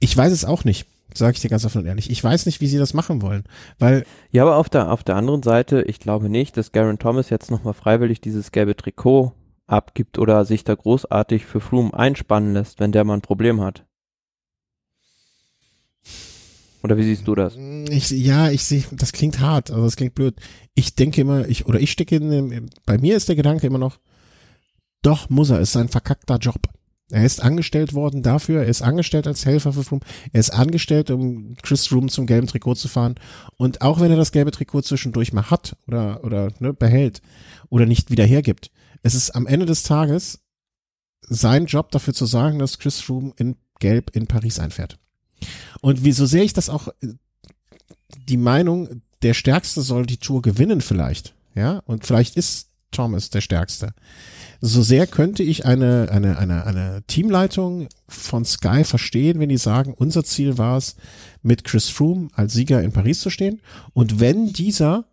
ich weiß es auch nicht, sage ich dir ganz offen und ehrlich. Ich weiß nicht, wie sie das machen wollen, weil, Ja, aber auf der, auf der anderen Seite, ich glaube nicht, dass Garen Thomas jetzt nochmal freiwillig dieses gelbe Trikot abgibt oder sich da großartig für Froome einspannen lässt, wenn der mal ein Problem hat. Oder wie siehst du das? ich, ja, ich sehe, das klingt hart, also das klingt blöd. Ich denke immer, ich, oder ich stecke in dem, bei mir ist der Gedanke immer noch, doch muss er, ist ein verkackter Job. Er ist angestellt worden dafür, er ist angestellt als Helfer für Froome, er ist angestellt, um Chris Froome zum gelben Trikot zu fahren. Und auch wenn er das gelbe Trikot zwischendurch mal hat oder, oder ne, behält oder nicht wieder hergibt, es ist am Ende des Tages sein Job dafür zu sagen, dass Chris Froome in Gelb in Paris einfährt. Und wieso sehe ich das auch, äh, die Meinung, der Stärkste soll die Tour gewinnen vielleicht, ja, und vielleicht ist Thomas der Stärkste. so sehr könnte ich eine, eine, eine, eine Teamleitung von Sky verstehen, wenn die sagen, unser Ziel war es, mit Chris Froome als Sieger in Paris zu stehen. Und wenn dieser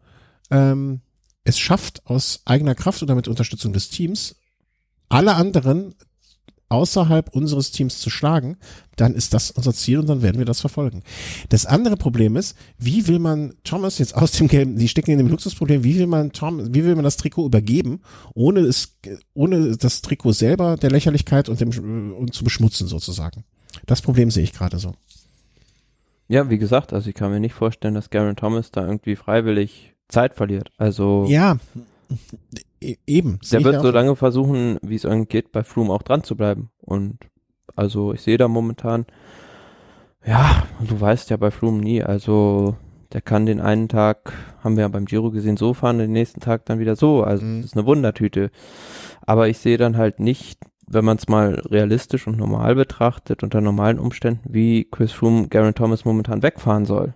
ähm, es schafft, aus eigener Kraft oder mit Unterstützung des Teams alle anderen außerhalb unseres Teams zu schlagen, dann ist das unser Ziel und dann werden wir das verfolgen. Das andere Problem ist, wie will man Thomas jetzt aus dem Gelben, die stecken in dem Luxusproblem, wie will man Tom, wie will man das Trikot übergeben, ohne es, ohne das Trikot selber der Lächerlichkeit und dem, und zu beschmutzen sozusagen. Das Problem sehe ich gerade so. Ja, wie gesagt, also ich kann mir nicht vorstellen, dass Garen Thomas da irgendwie freiwillig Zeit verliert. Also. Ja, E-, eben. Der wird so lange versuchen, wie es irgendwie geht, bei Froome auch dran zu bleiben. Und also ich sehe da momentan, ja, du weißt ja bei Froome nie, also der kann den einen Tag, haben wir ja beim Giro gesehen, so fahren, den nächsten Tag dann wieder so. Also mhm. das ist eine Wundertüte. Aber ich sehe dann halt nicht, wenn man es mal realistisch und normal betrachtet, unter normalen Umständen, wie Chris Froome Garen Thomas momentan wegfahren soll.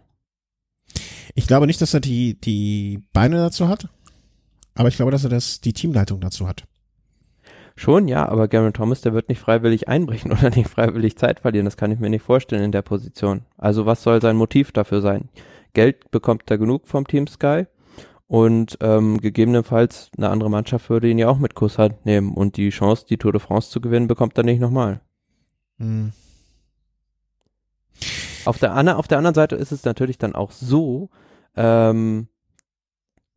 Ich glaube nicht, dass er die, die Beine dazu hat. Aber ich glaube, dass er das, die Teamleitung dazu hat. Schon, ja, aber Garen Thomas, der wird nicht freiwillig einbrechen [LAUGHS] oder nicht freiwillig Zeit verlieren. Das kann ich mir nicht vorstellen in der Position. Also was soll sein Motiv dafür sein? Geld bekommt er genug vom Team Sky und ähm, gegebenenfalls eine andere Mannschaft würde ihn ja auch mit Kusshand nehmen und die Chance, die Tour de France zu gewinnen, bekommt er nicht nochmal. Hm. Auf der, auf der anderen Seite ist es natürlich dann auch so, ähm,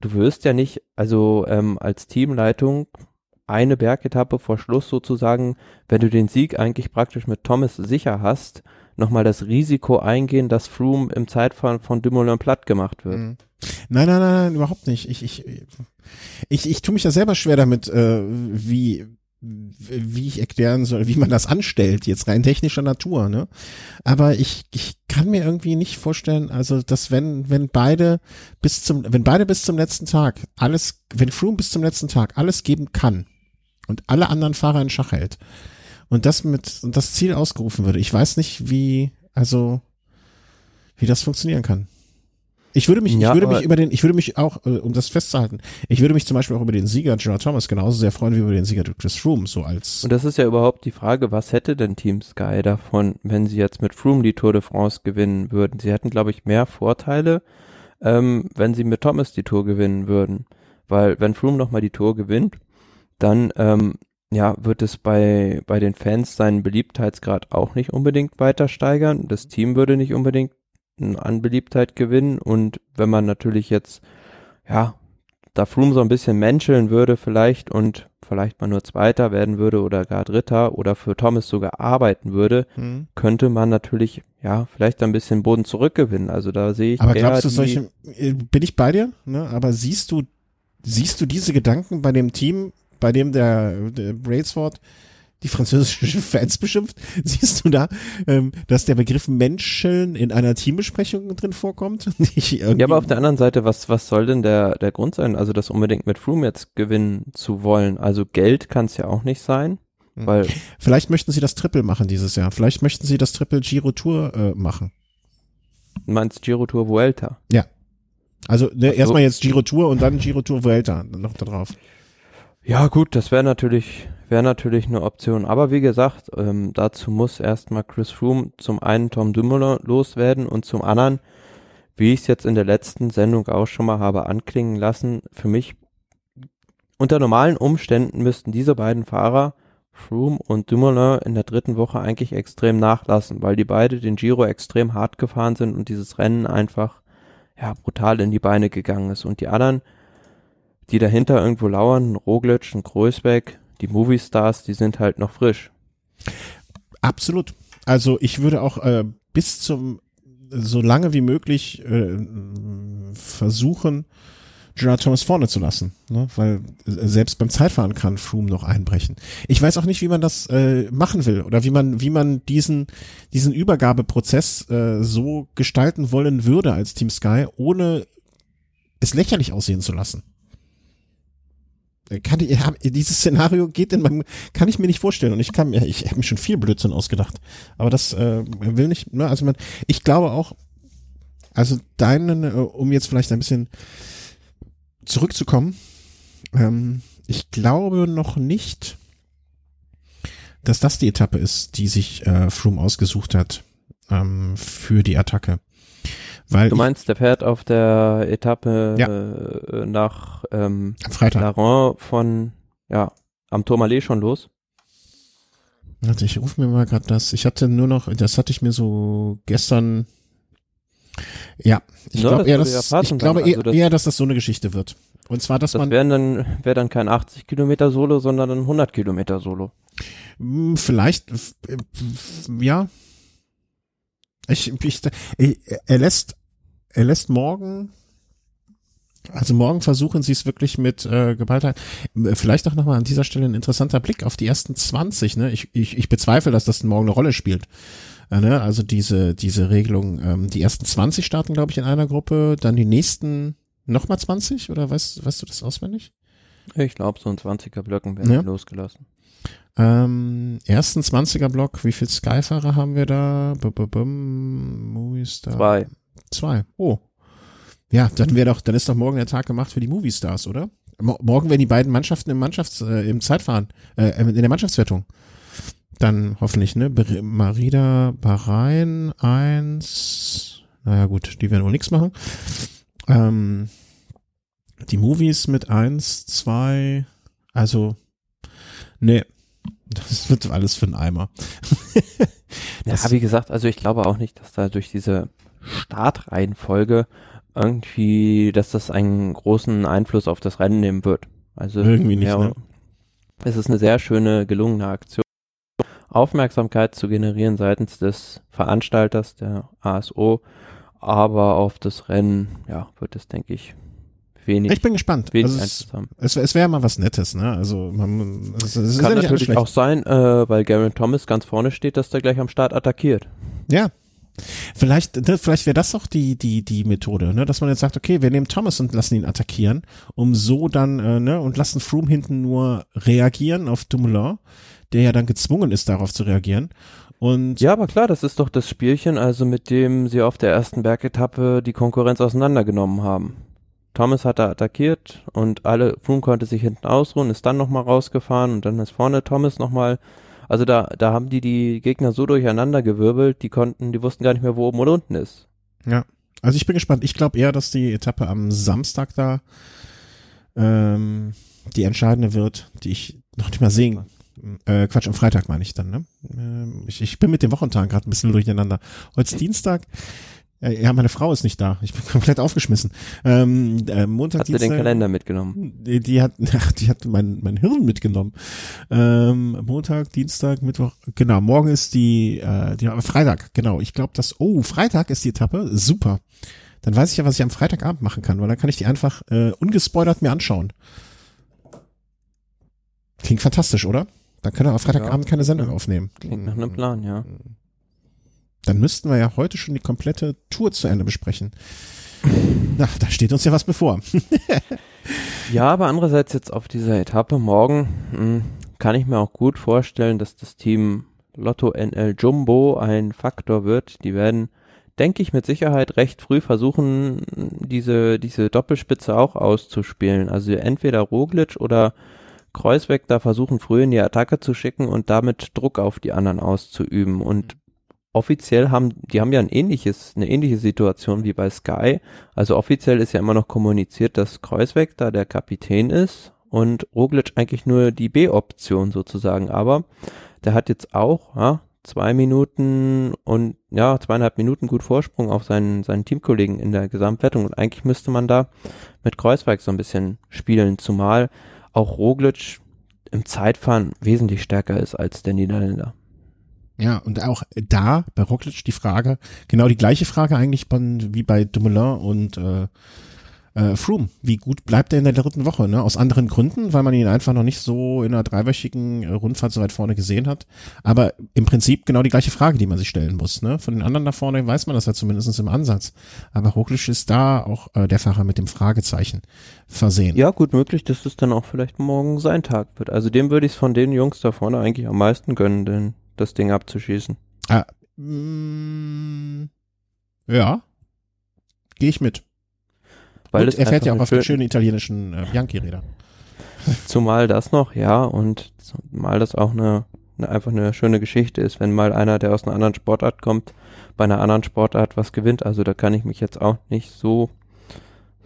du wirst ja nicht, also ähm, als Teamleitung eine Bergetappe vor Schluss sozusagen, wenn du den Sieg eigentlich praktisch mit Thomas sicher hast, nochmal das Risiko eingehen, dass Froome im Zeitfahren von Dumoulin platt gemacht wird. Mhm. Nein, nein, nein, nein, überhaupt nicht. Ich, ich, ich, ich tue mich ja selber schwer damit, äh, wie, wie ich erklären soll, wie man das anstellt, jetzt rein technischer Natur, ne? Aber ich, ich kann mir irgendwie nicht vorstellen, also, dass wenn, wenn beide bis zum, wenn beide bis zum letzten Tag alles, wenn Froome bis zum letzten Tag alles geben kann und alle anderen Fahrer in Schach hält und das mit, und das Ziel ausgerufen würde, ich weiß nicht, wie, also, wie das funktionieren kann. Ich würde mich, ja, ich würde mich über den, ich würde mich auch, äh, um das festzuhalten, ich würde mich zum Beispiel auch über den Sieger Gerard Thomas genauso sehr freuen wie über den Sieger Chris Froome, so als. Und das ist ja überhaupt die Frage, was hätte denn Team Sky davon, wenn sie jetzt mit Froome die Tour de France gewinnen würden? Sie hätten, glaube ich, mehr Vorteile, ähm, wenn sie mit Thomas die Tour gewinnen würden. Weil wenn Froome nochmal die Tour gewinnt, dann ähm, ja, wird es bei, bei den Fans seinen Beliebtheitsgrad auch nicht unbedingt weiter steigern. Das Team würde nicht unbedingt an Beliebtheit gewinnen und wenn man natürlich jetzt, ja, da Froome so ein bisschen menscheln würde vielleicht und vielleicht mal nur Zweiter werden würde oder gar Dritter oder für Thomas sogar arbeiten würde, mhm. könnte man natürlich, ja, vielleicht ein bisschen Boden zurückgewinnen. Also da sehe ich. Aber glaubst du solche, äh, bin ich bei dir, ne? aber siehst du, siehst du diese Gedanken bei dem Team, bei dem der, der Brailsford die französischen [LAUGHS] Fans beschimpft. Siehst du da, ähm, dass der Begriff Menschen in einer Teambesprechung drin vorkommt? [LAUGHS] ja, aber auf der anderen Seite, was, was soll denn der, der Grund sein, also das unbedingt mit Froome jetzt gewinnen zu wollen? Also Geld kann es ja auch nicht sein. Hm. Weil Vielleicht möchten sie das Triple machen dieses Jahr. Vielleicht möchten sie das Triple Giro Tour äh, machen. Du meinst Giro Tour Vuelta? Ja. Also ne, so. erstmal jetzt Giro Tour und dann Giro Tour Vuelta noch da drauf. Ja gut, das wäre natürlich wäre natürlich eine Option. Aber wie gesagt, ähm, dazu muss erstmal Chris Froome zum einen Tom Dumoulin loswerden und zum anderen, wie ich es jetzt in der letzten Sendung auch schon mal habe anklingen lassen, für mich unter normalen Umständen müssten diese beiden Fahrer, Froome und Dumoulin, in der dritten Woche eigentlich extrem nachlassen, weil die beide den Giro extrem hart gefahren sind und dieses Rennen einfach ja brutal in die Beine gegangen ist. Und die anderen, die dahinter irgendwo lauern, Roglic und Größbeck, die Movie-Stars, die sind halt noch frisch. Absolut. Also ich würde auch äh, bis zum so lange wie möglich äh, versuchen, Gerard Thomas vorne zu lassen, ne? weil äh, selbst beim Zeitfahren kann Froome noch einbrechen. Ich weiß auch nicht, wie man das äh, machen will oder wie man wie man diesen diesen Übergabeprozess äh, so gestalten wollen würde als Team Sky, ohne es lächerlich aussehen zu lassen kann ich, dieses Szenario geht in meinem, kann ich mir nicht vorstellen und ich kann mir, ich habe mir schon viel Blödsinn ausgedacht, aber das äh, will nicht, ne, also man, ich glaube auch, also deinen, äh, um jetzt vielleicht ein bisschen zurückzukommen, ähm, ich glaube noch nicht, dass das die Etappe ist, die sich äh, Froome ausgesucht hat ähm, für die Attacke. Weil du meinst, der fährt auf der Etappe Ja. äh, nach ähm. Laron von, ja, am Tourmalet schon los? Warte, ich rufe mir mal gerade das. Ich hatte nur noch, das hatte ich mir so gestern. Ja, ich Ja, glaube das eher, ja dass, passen ich glaube dann. eher, Also das- eher, dass das so eine Geschichte wird. Und zwar, dass Das man wären dann, wäre dann kein 80 Kilometer Solo, sondern ein 100 Kilometer Solo. Hm, Vielleicht, f- ja. Ich, ich, ich, er lässt, er lässt morgen, also morgen versuchen sie es wirklich mit äh, Geballtheit. Vielleicht auch nochmal an dieser Stelle ein interessanter Blick auf die ersten 20. Ne? Ich, ich, ich bezweifle, dass das morgen eine Rolle spielt. Äh, ne? Also diese, diese Regelung, ähm, die ersten 20 starten, glaube ich, in einer Gruppe, dann die nächsten nochmal 20 oder weißt, weißt du das auswendig? Ich glaube, so ein 20er Blöcken werden Ja. losgelassen. Ähm, ersten 20er Block, wie viel Skyfahrer haben wir da? B -b Movistar. Zwei. Zwei. Oh. Ja, dann wäre doch, dann ist doch morgen der Tag gemacht für die Moviestars, oder? Mo morgen werden die beiden Mannschaften im Mannschafts, äh, im Zeitfahren, äh, in der Mannschaftswertung. Dann hoffentlich, ne? Marida, Bahrain, eins. Naja, gut, die werden wohl nichts machen. Ähm, die Movies mit eins, zwei, also, nee, das wird alles für einen Eimer. Das- ja, wie gesagt, also ich glaube auch nicht, dass da durch diese Startreihenfolge irgendwie, dass das einen großen Einfluss auf das Rennen nehmen wird. Also Irgendwie nicht, ja, ne? es ist eine sehr schöne, gelungene Aktion. Aufmerksamkeit zu generieren seitens des Veranstalters, der ASO, aber auf das Rennen, ja, wird es, denke ich, wenig, Ich bin gespannt. wenig Also es, es, es wäre mal was Nettes, ne? Also man, es, es Kann natürlich auch sein, äh, weil Garen Thomas ganz vorne steht, dass der gleich am Start attackiert. Ja. Vielleicht, ne, vielleicht wäre das auch die, die, die Methode, ne? dass man jetzt sagt, okay, wir nehmen Thomas und lassen ihn attackieren, um so dann, äh, ne, und lassen Froome hinten nur reagieren auf Dumoulin, der ja dann gezwungen ist, darauf zu reagieren. Und Ja, aber klar, das ist doch das Spielchen, also mit dem sie auf der ersten Bergetappe die Konkurrenz auseinandergenommen haben. Thomas hat da attackiert und alle, Froome konnte sich hinten ausruhen, ist dann nochmal rausgefahren und dann ist vorne Thomas nochmal, also da, da haben die die Gegner so durcheinander gewirbelt, die konnten, die wussten gar nicht mehr, wo oben und unten ist. also ich bin gespannt. Ich glaube eher, dass die Etappe am Samstag da ähm, die entscheidende wird, die ich noch nicht mal sehen. Äh, Quatsch, am Freitag meine ich dann, ne? Ähm, ich, ich bin mit den Wochentagen gerade ein bisschen durcheinander. Heute ist Dienstag. Äh, ja, meine Frau ist nicht da. Ich bin [LAUGHS] komplett aufgeschmissen. Ähm, äh, Montag, Hat sie den Dienstag. Kalender mitgenommen. Die, die hat, [LAUGHS] die hat mein, mein Hirn mitgenommen. Ähm, Montag, Dienstag, Mittwoch, genau, morgen ist die, äh, die Freitag, genau. Ich glaube, dass, oh, Freitag ist die Etappe, super. Dann weiß ich ja, was ich am Freitagabend machen kann, weil dann kann ich die einfach äh, ungespoilert mir anschauen. Klingt fantastisch, oder? Dann können wir am Freitagabend keine Sendung aufnehmen. Klingt nach einem Plan, ja. Dann müssten wir ja heute schon die komplette Tour zu Ende besprechen. Na, da steht uns ja was bevor. [LAUGHS] Ja, aber andererseits jetzt auf dieser Etappe morgen mh, kann ich mir auch gut vorstellen, dass das Team Lotto NL Jumbo ein Faktor wird. Die werden, denke ich, mit Sicherheit recht früh versuchen, diese, diese Doppelspitze auch auszuspielen. Also entweder Roglic oder Kreuzweg da versuchen, früh in die Attacke zu schicken und damit Druck auf die anderen auszuüben. Und offiziell haben, die haben ja ein ähnliches, eine ähnliche Situation wie bei Sky. Also offiziell ist ja immer noch kommuniziert, dass Kreuzweg da der Kapitän ist und Roglic eigentlich nur die B-Option sozusagen. Aber der hat jetzt auch ja, zwei Minuten und ja, zweieinhalb Minuten gut Vorsprung auf seinen, seinen Teamkollegen in der Gesamtwertung. Und eigentlich müsste man da mit Kreuzweg so ein bisschen spielen, zumal auch Roglic im Zeitfahren wesentlich stärker ist als der Niederländer. Ja, und auch da bei Roglic die Frage, genau die gleiche Frage eigentlich wie bei Dumoulin und äh, äh, Froome. Wie gut bleibt er in der dritten Woche? Ne? Aus anderen Gründen, weil man ihn einfach noch nicht so in einer dreiwöchigen äh, Rundfahrt so weit vorne gesehen hat. Aber im Prinzip genau die gleiche Frage, die man sich stellen muss. Ne? Von den anderen da vorne weiß man das ja zumindest im Ansatz. Aber Roglic ist da auch äh, der Fahrer mit dem Fragezeichen versehen. Ja, gut möglich, dass es dann auch vielleicht morgen sein Tag wird. Also dem würde ich es von den Jungs da vorne eigentlich am meisten gönnen, denn das Ding abzuschießen. Mm, ja, gehe ich mit. Weil und er fährt ja auch auf den schönen italienischen äh, Bianchi-Rädern. [LAUGHS] Zumal das noch, ja, und zumal das auch eine, eine einfach eine schöne Geschichte ist, wenn mal einer, der aus einer anderen Sportart kommt, bei einer anderen Sportart was gewinnt. Also da kann ich mich jetzt auch nicht so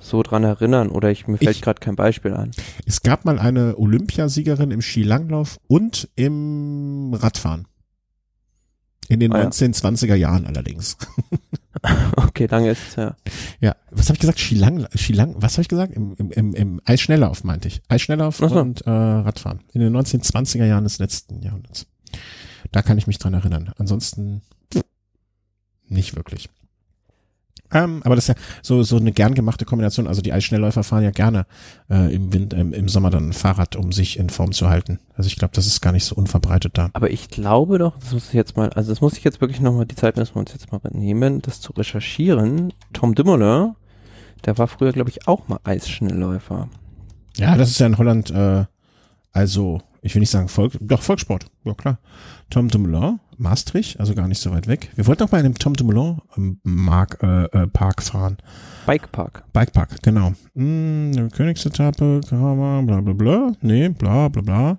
so dran erinnern oder ich mir fällt gerade kein Beispiel an. Es gab mal eine Olympiasiegerin im Skilanglauf und im Radfahren. In den ah, 1920er Jahren allerdings. [LAUGHS] okay, lange ist es ja. Ja, was habe ich gesagt? Skilang, Skilang, was habe ich gesagt? Im, im, im, im Eisschnelllauf meinte ich. Eisschnelllauf so. und äh, Radfahren. In den 1920er Jahren des letzten Jahrhunderts. Da kann ich mich dran erinnern. Ansonsten nicht wirklich. Ähm, aber das ist ja so, so eine gern gemachte Kombination. Also die Eisschnellläufer fahren ja gerne äh, im, Wind, ähm, im Sommer dann ein Fahrrad, um sich in Form zu halten. Also ich glaube, das ist gar nicht so unverbreitet da. Aber ich glaube doch, das muss ich jetzt mal, also das muss ich jetzt wirklich nochmal, die Zeit müssen wir uns jetzt mal nehmen, das zu recherchieren. Tom Dumoulin, der war früher, glaube ich, auch mal Eisschnellläufer. Ja, das ist ja in Holland, äh, also ich will nicht sagen Volk, doch Volkssport, ja klar. Tom Dumoulin, Maastricht, also gar nicht so weit weg. Wir wollten auch bei einem Tom Dumoulin ähm, Mark, äh, äh, Park fahren. Bikepark. Bikepark, genau. Hm, Königsetappe, bla bla bla. Nee, bla bla bla.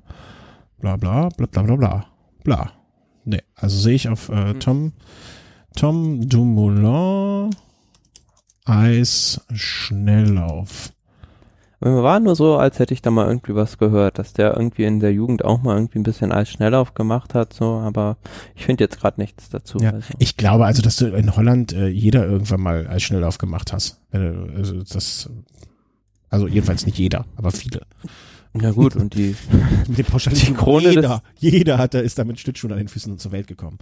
Bla bla bla bla bla bla. Bla. Nee, also sehe ich auf äh, hm. Tom, Tom Dumoulin Eis Schnelllauf. Mir war nur so, als hätte ich da mal irgendwie was gehört, dass der irgendwie in der Jugend auch mal irgendwie ein bisschen als Schnelllauf gemacht hat, so, aber ich finde jetzt gerade nichts dazu. Ja, also. Ich glaube also, dass du in Holland äh, jeder irgendwann mal als Schnelllauf gemacht hast. Also das, also jedenfalls nicht jeder, aber viele. Na gut, und die, [LAUGHS] [LAUGHS] mit dem die Krone jeder, jeder hat, ist da mit Schlittschuhen an den Füßen zur Welt gekommen.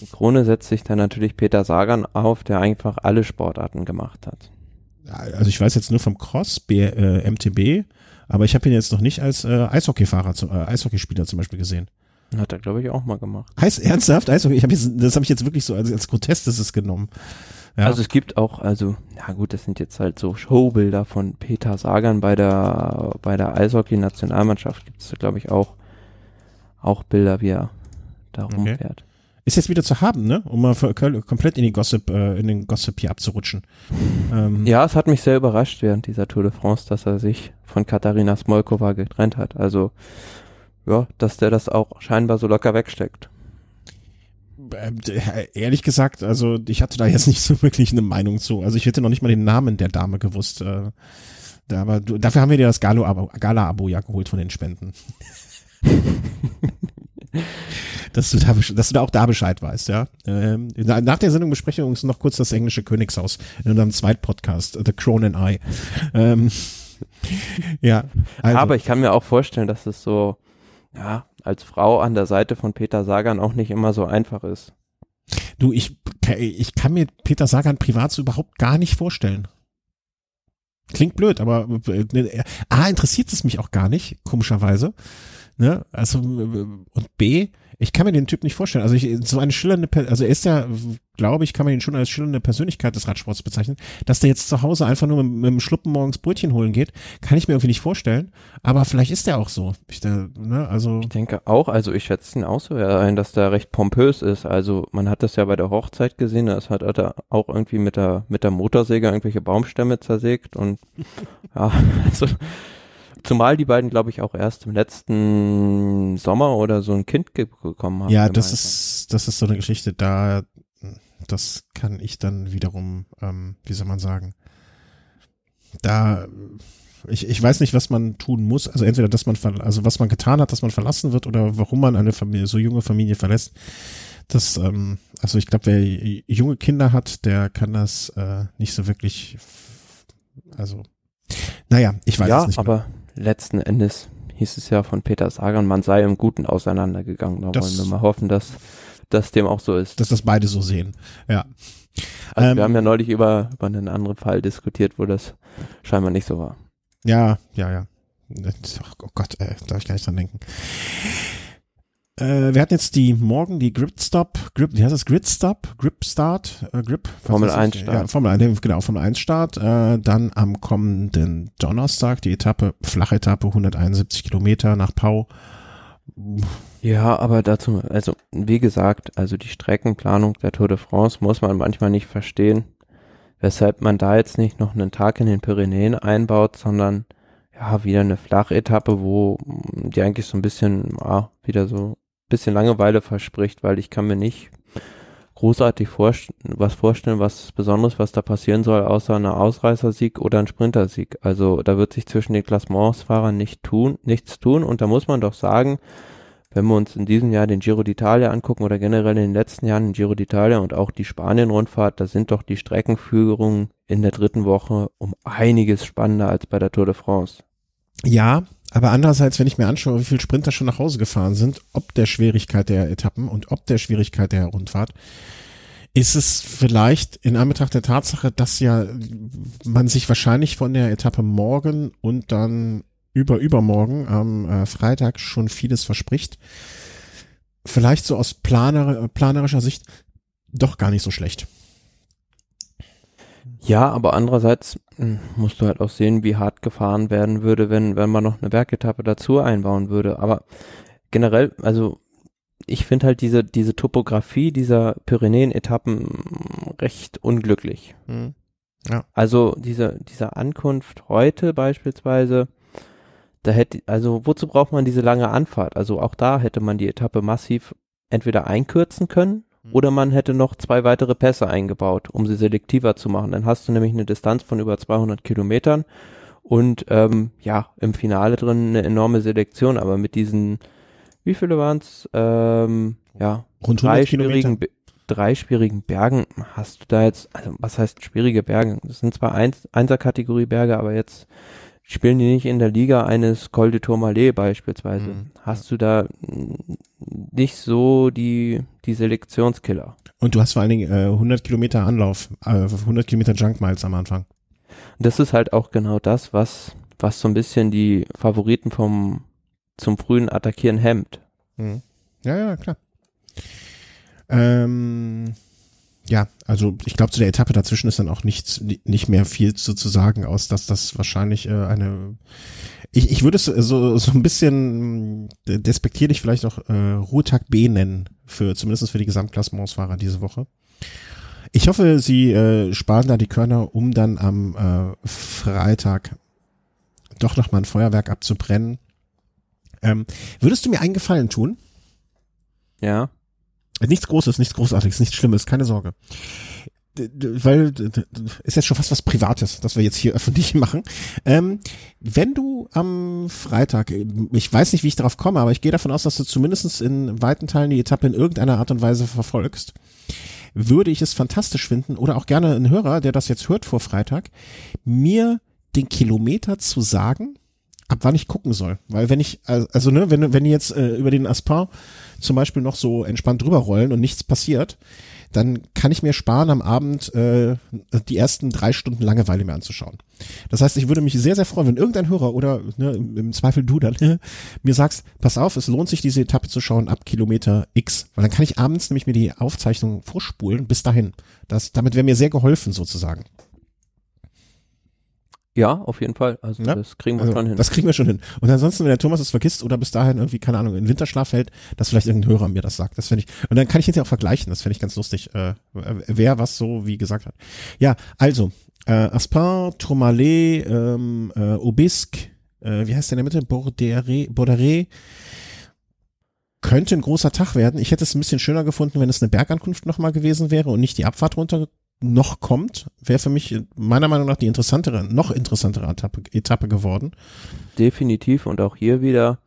Die Krone setzt sich dann natürlich Peter Sagan auf, der einfach alle Sportarten gemacht hat also ich weiß jetzt nur vom Cross, B, äh, MTB, aber ich habe ihn jetzt noch nicht als äh, Eishockeyfahrer, äh, Eishockeyspieler zum Beispiel gesehen. Hat er, glaube ich, auch mal gemacht. Heißt ernsthaft Eishockey? Ich hab jetzt, das habe ich jetzt wirklich so als, als Grotestes genommen. Ja. Also es gibt auch, also, ja gut, das sind jetzt halt so Showbilder von Peter Sagan bei der bei der Eishockey-Nationalmannschaft gibt es, glaube ich, auch, auch Bilder, wie er da rumfährt. Okay. Ist jetzt wieder zu haben, ne? Um mal komplett in die Gossip, äh, in den Gossip hier abzurutschen. Ähm. Ja, es hat mich sehr überrascht während dieser Tour de France, dass er sich von Katharina Smolkova getrennt hat. Also, ja, dass der das auch scheinbar so locker wegsteckt. Ähm, ehrlich gesagt, also ich hatte da jetzt nicht so wirklich eine Meinung zu. Also ich hätte noch nicht mal den Namen der Dame gewusst. Äh, aber dafür haben wir dir das Gala-Abo ja geholt von den Spenden. [LAUGHS] dass du da, dass du da auch da Bescheid weißt, ja. Ähm, nach der Sendung besprechen wir uns noch kurz das englische Königshaus in unserem zweiten Podcast, The Crown and I. Ähm, [LAUGHS] ja. Also. Aber ich kann mir auch vorstellen, dass es so, ja, als Frau an der Seite von Peter Sagan auch nicht immer so einfach ist. Du, ich, ich kann mir Peter Sagan privat so überhaupt gar nicht vorstellen. Klingt blöd, aber äh, A, interessiert es mich auch gar nicht, komischerweise. Ne? Also, und B, ich kann mir den Typ nicht vorstellen. Also ich, so eine schillernde, also er ist ja, glaube ich, kann man ihn schon als schillernde Persönlichkeit des Radsports bezeichnen. Dass der jetzt zu Hause einfach nur mit, mit dem Schluppen morgens Brötchen holen geht, kann ich mir irgendwie nicht vorstellen. Aber vielleicht ist er auch so. Ich, da, ne, also ich denke auch, also ich schätze ihn auch so ein, dass der recht pompös ist. Also man hat das ja bei der Hochzeit gesehen, das hat er auch irgendwie mit der, mit der Motorsäge irgendwelche Baumstämme zersägt und [LAUGHS] ja, also Zumal die beiden, glaube ich, auch erst im letzten Sommer oder so ein Kind bekommen haben. Ja, das ist, das ist so eine Geschichte, da, das kann ich dann wiederum, ähm, wie soll man sagen, da, ich, ich weiß nicht, was man tun muss. Also entweder, dass man, also was man getan hat, dass man verlassen wird oder warum man eine Familie, so junge Familie verlässt. Das, ähm, also ich glaube, wer junge Kinder hat, der kann das äh, nicht so wirklich, also, naja, ich weiß ja, es nicht. Ja, aber letzten Endes hieß es ja von Peter Sagan, man sei im Guten auseinandergegangen. Da das, wollen wir mal hoffen, dass das dem auch so ist. Dass das beide so sehen, ja. Also ähm, wir haben ja neulich über, über einen anderen Fall diskutiert, wo das scheinbar nicht so war. Ja, ja, ja. Oh Gott, äh, darf ich gar nicht dran denken. Äh, wir hatten jetzt die morgen die Grip Stop, Grip, wie heißt das? Grid Stop, Grip Start, äh, Grip. Formel 1 Start. Ja, Formel 1, genau, Formel 1 Start. Äh, dann am kommenden Donnerstag die Etappe, flache Etappe, 171 Kilometer nach Pau. Ja, aber dazu, also wie gesagt, also die Streckenplanung der Tour de France muss man manchmal nicht verstehen, weshalb man da jetzt nicht noch einen Tag in den Pyrenäen einbaut, sondern ja, wieder eine Flachetappe, wo die eigentlich so ein bisschen, ja, wieder so bisschen Langeweile verspricht, weil ich kann mir nicht großartig vorst was vorstellen, was Besonderes, was da passieren soll, außer einer Ausreißersieg oder ein Sprintersieg. Also da wird sich zwischen den Klassementsfahrern nicht tun, nichts tun und da muss man doch sagen, wenn wir uns in diesem Jahr den Giro d'Italia angucken oder generell in den letzten Jahren den Giro d'Italia und auch die Spanien-Rundfahrt, da sind doch die Streckenführungen in der dritten Woche um einiges spannender als bei der Tour de France. Ja, aber andererseits, wenn ich mir anschaue, wie viele Sprinter schon nach Hause gefahren sind, ob der Schwierigkeit der Etappen und ob der Schwierigkeit der Rundfahrt, ist es vielleicht in Anbetracht der Tatsache, dass ja man sich wahrscheinlich von der Etappe morgen und dann über übermorgen am äh, Freitag schon vieles verspricht. Vielleicht so aus planer, planerischer Sicht doch gar nicht so schlecht. Ja, aber andererseits hm, musst du halt auch sehen, wie hart gefahren werden würde, wenn, wenn man noch eine Bergetappe dazu einbauen würde. Aber generell, also ich finde halt diese, diese Topografie dieser Pyrenäen-Etappen recht unglücklich. Mhm. Ja. Also diese, diese Ankunft heute beispielsweise, da hätte, also wozu braucht man diese lange Anfahrt? Also auch da hätte man die Etappe massiv entweder einkürzen können. Oder man hätte noch zwei weitere Pässe eingebaut, um sie selektiver zu machen. Dann hast du nämlich eine Distanz von über 200 Kilometern und ähm, ja, im Finale drin eine enorme Selektion, aber mit diesen, wie viele waren es? Ähm, ja, Rund drei schwierigen, drei schwierigen Bergen hast du da jetzt, also was heißt schwierige Berge? Das sind zwar Eins, Einser-Kategorie Berge, aber jetzt spielen die nicht in der Liga eines Col de Tourmalet beispielsweise, mhm. hast du da nicht so die, die Selektionskiller. Und du hast vor allen Dingen äh, 100 Kilometer Anlauf, äh, 100 Kilometer Junk Miles am Anfang. Das ist halt auch genau das, was, was so ein bisschen die Favoriten vom, zum frühen Attackieren hemmt. Mhm. Ja, ja, klar. Ähm, ja, also ich glaube, zu der Etappe dazwischen ist dann auch nichts, nicht mehr viel zu, zu sagen, aus dass das wahrscheinlich äh, eine. Ich, ich würde es so, so ein bisschen äh, despektierlich vielleicht auch äh, Ruhetag B nennen, für zumindest für die Gesamtklassementsfahrer diese Woche. Ich hoffe, sie äh, sparen da die Körner, um dann am äh, Freitag doch noch mal ein Feuerwerk abzubrennen. Ähm, würdest du mir einen Gefallen tun? Ja. Nichts Großes, nichts Großartiges, nichts Schlimmes, keine Sorge. Weil ist jetzt schon fast was Privates, das wir jetzt hier [LAUGHS] öffentlich machen. Ähm, wenn du am Freitag, ich weiß nicht, wie ich darauf komme, aber ich gehe davon aus, dass du zumindest in weiten Teilen die Etappe in irgendeiner Art und Weise verfolgst, würde ich es fantastisch finden oder auch gerne ein Hörer, der das jetzt hört vor Freitag, mir den Kilometer zu sagen, ab wann ich gucken soll. Weil wenn ich, also ne, wenn, wenn die jetzt äh, über den Aspin zum Beispiel noch so entspannt drüber rollen und nichts passiert, dann kann ich mir sparen, am Abend äh, die ersten drei Stunden Langeweile mir anzuschauen. Das heißt, ich würde mich sehr, sehr freuen, wenn irgendein Hörer oder ne, im Zweifel du dann [LAUGHS] mir sagst, pass auf, es lohnt sich, diese Etappe zu schauen ab Kilometer X. Weil dann kann ich abends nämlich mir die Aufzeichnung vorspulen bis dahin. Das, damit wäre mir sehr geholfen sozusagen. Ja, auf jeden Fall. Also ja? das kriegen wir also, schon hin. Das kriegen wir schon hin. Und ansonsten, wenn der Thomas es vergisst oder bis dahin irgendwie, keine Ahnung, in Winterschlaf fällt, dass vielleicht irgendein Hörer mir das sagt. Das finde ich. Und dann kann ich hinterher auch vergleichen. Das finde ich ganz lustig, äh, wer was so wie gesagt hat. Ja, also, äh, Aspin, Tourmalet, ähm, äh, Obisque, äh, wie heißt der in der Mitte? Bordere, Bordere. Könnte ein großer Tag werden. Ich hätte es ein bisschen schöner gefunden, wenn es eine Bergankunft nochmal gewesen wäre und nicht die Abfahrt runter noch kommt, wäre für mich meiner Meinung nach die interessantere, noch interessantere Etappe, Etappe geworden. Definitiv und auch hier wieder,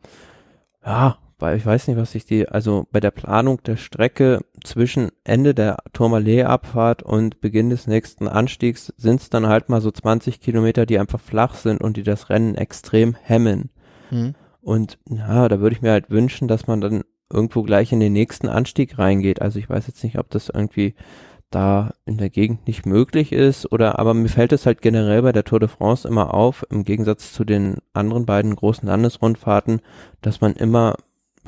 ja, weil ich weiß nicht, was ich die, also bei der Planung der Strecke zwischen Ende der Tourmalet-Abfahrt und Beginn des nächsten Anstiegs sind es dann halt mal so 20 Kilometer, die einfach flach sind und die das Rennen extrem hemmen. Mhm. Und ja, da würde ich mir halt wünschen, dass man dann irgendwo gleich in den nächsten Anstieg reingeht. Also ich weiß jetzt nicht, ob das irgendwie da in der Gegend nicht möglich ist oder aber mir fällt es halt generell bei der Tour de France immer auf, im Gegensatz zu den anderen beiden großen Landesrundfahrten, dass man immer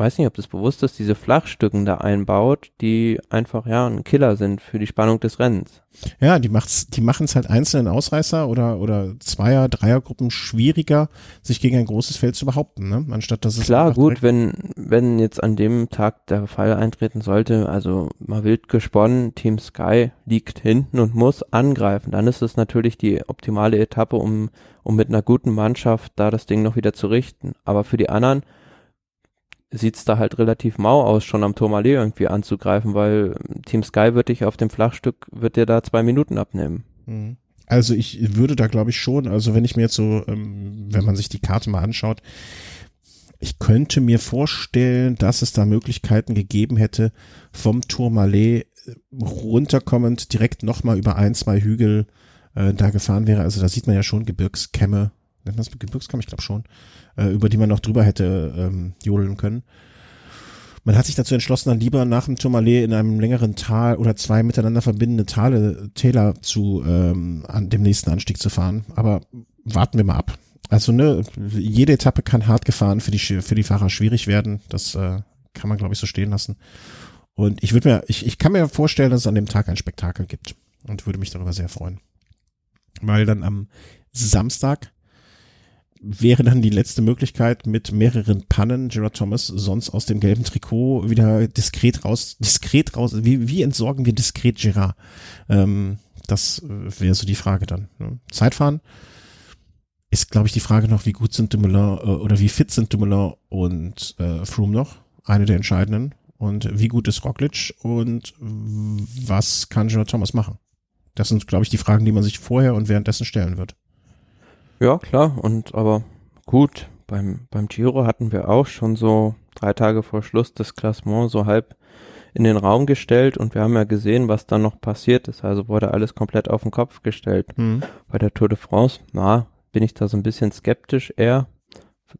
weiß nicht, ob das bewusst ist, diese Flachstücken da einbaut, die einfach ja ein Killer sind für die Spannung des Rennens. Ja, die macht's, die machen es halt einzelnen Ausreißer oder oder Zweier, Dreiergruppen schwieriger, sich gegen ein großes Feld zu behaupten, ne? Anstatt dass es klar gut, wenn wenn jetzt an dem Tag der Fall eintreten sollte, also mal wild gesponnen, Team Sky liegt hinten und muss angreifen, dann ist es natürlich die optimale Etappe, um um mit einer guten Mannschaft da das Ding noch wieder zu richten. Aber für die anderen sieht's da halt relativ mau aus, schon am Tourmalet irgendwie anzugreifen, weil Team Sky wird dich auf dem Flachstück, wird dir da zwei Minuten abnehmen. Mhm. Also ich würde da glaube ich schon, also wenn ich mir jetzt so, ähm, wenn man sich die Karte mal anschaut, ich könnte mir vorstellen, dass es da Möglichkeiten gegeben hätte, vom Tourmalet äh, runterkommend direkt nochmal über ein, zwei Hügel äh, da gefahren wäre. Also da sieht man ja schon Gebirgskämme, nennt man das Gebirgskämme? Ich glaube schon äh, über die man noch drüber hätte ähm, jodeln können. Man hat sich dazu entschlossen, dann lieber nach dem Tourmalet in einem längeren Tal oder zwei miteinander verbindende Tale, Täler zu ähm, an dem nächsten Anstieg zu fahren. Aber warten wir mal ab. Also ne, jede Etappe kann hart gefahren für die für die Fahrer schwierig werden. Das äh, kann man glaube ich so stehen lassen. Und ich würde mir, ich, ich kann mir vorstellen, dass es an dem Tag ein Spektakel gibt und würde mich darüber sehr freuen, weil dann am Samstag wäre dann die letzte Möglichkeit mit mehreren Pannen Gerard Thomas sonst aus dem gelben Trikot wieder diskret raus, diskret raus. Wie, wie entsorgen wir diskret Gerard? Ähm, das äh, wäre so die Frage dann. Ne? Zeitfahren ist, glaube ich, die Frage noch, wie gut sind Dumoulin äh, oder wie fit sind Dumoulin und äh, Froome noch? Eine der entscheidenden. Und wie gut ist Roglic und was kann Gerard Thomas machen? Das sind, glaube ich, die Fragen, die man sich vorher und währenddessen stellen wird. Ja, klar. Und aber gut, beim, beim Giro hatten wir auch schon so drei Tage vor Schluss das Klassement so halb in den Raum gestellt und wir haben ja gesehen, was dann noch passiert ist. Also wurde alles komplett auf den Kopf gestellt. Mhm. Bei der Tour de France, na, bin ich da so ein bisschen skeptisch eher.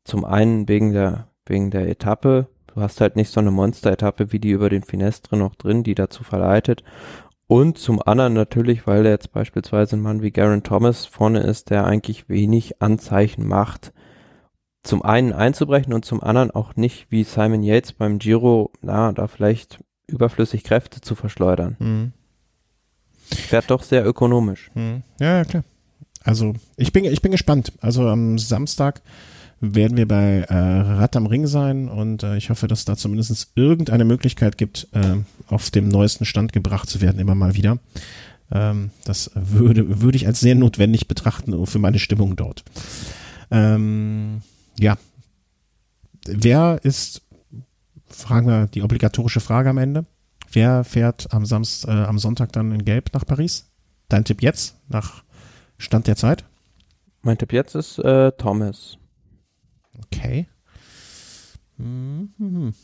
Zum einen wegen der, wegen der Etappe. Du hast halt nicht so eine Monster-Etappe wie die über den Finestre noch drin, die dazu verleitet. Und zum anderen natürlich, weil jetzt beispielsweise ein Mann wie Garen Thomas vorne ist, der eigentlich wenig Anzeichen macht, zum einen einzubrechen und zum anderen auch nicht wie Simon Yates beim Giro, na, da vielleicht überflüssig Kräfte zu verschleudern. Mhm. Fährt doch sehr ökonomisch. Mhm. Ja, ja, klar. Also ich bin, ich bin gespannt. Also am Samstag werden wir bei äh, Rad am Ring sein und äh, ich hoffe, dass da zumindest irgendeine Möglichkeit gibt, äh, auf dem neuesten Stand gebracht zu werden, immer mal wieder. Ähm, das würde, würde ich als sehr notwendig betrachten für meine Stimmung dort. Ähm, ja. Wer ist, fragen wir die obligatorische Frage am Ende. Wer fährt am Samstag, äh, am Sonntag dann in Gelb nach Paris? Dein Tipp jetzt, nach Stand der Zeit? Mein Tipp jetzt ist äh, Thomas. Okay. Mhm.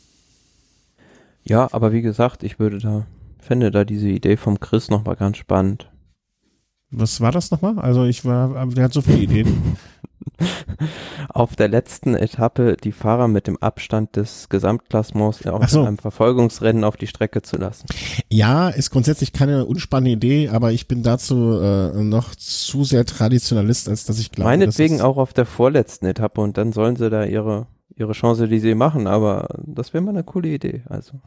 Ja, aber wie gesagt, ich würde da, fände da diese Idee vom Chris nochmal ganz spannend. Was war das nochmal? Also ich war, der hat so viele Ideen. [LAUGHS] Auf der letzten Etappe die Fahrer mit dem Abstand des Gesamtklassements auf so. einem Verfolgungsrennen auf die Strecke zu lassen. Ja, ist grundsätzlich keine unspannende Idee, aber ich bin dazu äh, noch zu sehr Traditionalist, als dass ich glaube. Meinetwegen auch auf der vorletzten Etappe und dann sollen sie da ihre ihre Chance, die sie machen, aber das wäre mal eine coole Idee. Also.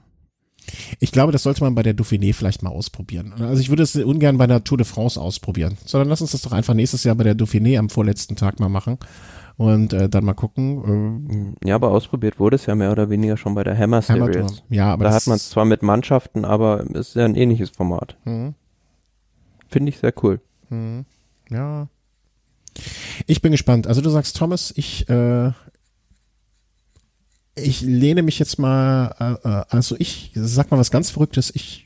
Ich glaube, das sollte man bei der Dauphiné vielleicht mal ausprobieren. Also ich würde es ungern bei der Tour de France ausprobieren, sondern lass uns das doch einfach nächstes Jahr bei der Dauphiné am vorletzten Tag mal machen und äh, dann mal gucken. Äh, ja, aber ausprobiert wurde es ja mehr oder weniger schon bei der Hammer Series. Hammer ja, aber da hat man es zwar mit Mannschaften, aber es ist ja ein ähnliches Format. Mhm. Finde ich sehr cool. Mhm. Ja. Ich bin gespannt. Also du sagst Thomas, ich äh, ich lehne mich jetzt mal, äh, äh, also ich sag mal was ganz Verrücktes. Ich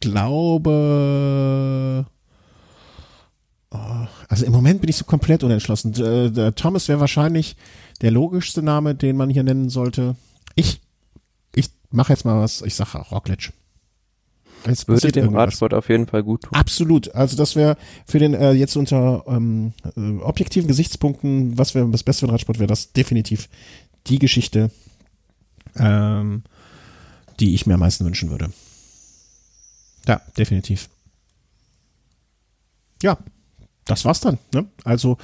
glaube, oh, also im Moment bin ich so komplett unentschlossen. Äh, Thomas wäre wahrscheinlich der logischste Name, den man hier nennen sollte. Ich, ich mache jetzt mal was. Ich sage Rockledge. Es würde dem Radsport auf jeden Fall gut tun. Absolut. Also das wäre für den äh, jetzt unter ähm, äh, objektiven Gesichtspunkten, was wäre das Beste für den Radsport, wäre das definitiv die Geschichte, ähm, die ich mir am meisten wünschen würde. Ja, definitiv. Ja, das war's dann. Ne? Also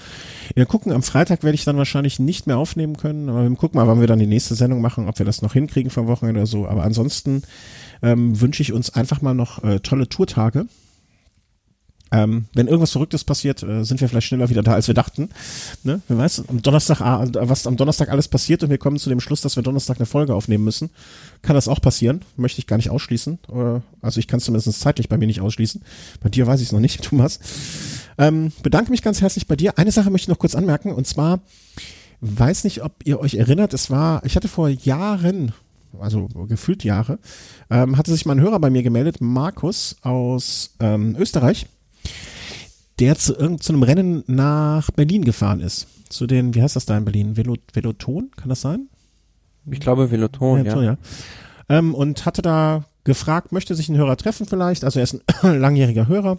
wir gucken, am Freitag werde ich dann wahrscheinlich nicht mehr aufnehmen können, aber wir gucken mal, wann wir dann die nächste Sendung machen, ob wir das noch hinkriegen vom Wochenende oder so. Aber ansonsten ähm, wünsche ich uns einfach mal noch äh, tolle Tourtage. Ähm, wenn irgendwas Verrücktes passiert, äh, sind wir vielleicht schneller wieder da, als wir dachten. Ne? Wer weiß, am Donnerstag, ah, was am Donnerstag alles passiert und wir kommen zu dem Schluss, dass wir Donnerstag eine Folge aufnehmen müssen, kann das auch passieren. Möchte ich gar nicht ausschließen. Oder, also ich kann es zumindest zeitlich bei mir nicht ausschließen. Bei dir weiß ich es noch nicht, [LAUGHS] Thomas. Ähm, bedanke mich ganz herzlich bei dir. Eine Sache möchte ich noch kurz anmerken und zwar, weiß nicht, ob ihr euch erinnert, es war, ich hatte vor Jahren, also gefühlt Jahre, ähm, hatte sich mal ein Hörer bei mir gemeldet, Markus aus ähm, Österreich der zu irgendeinem Rennen nach Berlin gefahren ist. Zu den, wie heißt das da in Berlin? Velo, Veloton, kann das sein? Ich glaube Veloton, Veloton ja. ja. Ähm, und hatte da gefragt, möchte sich ein Hörer treffen vielleicht? Also er ist ein [COUGHS] langjähriger Hörer.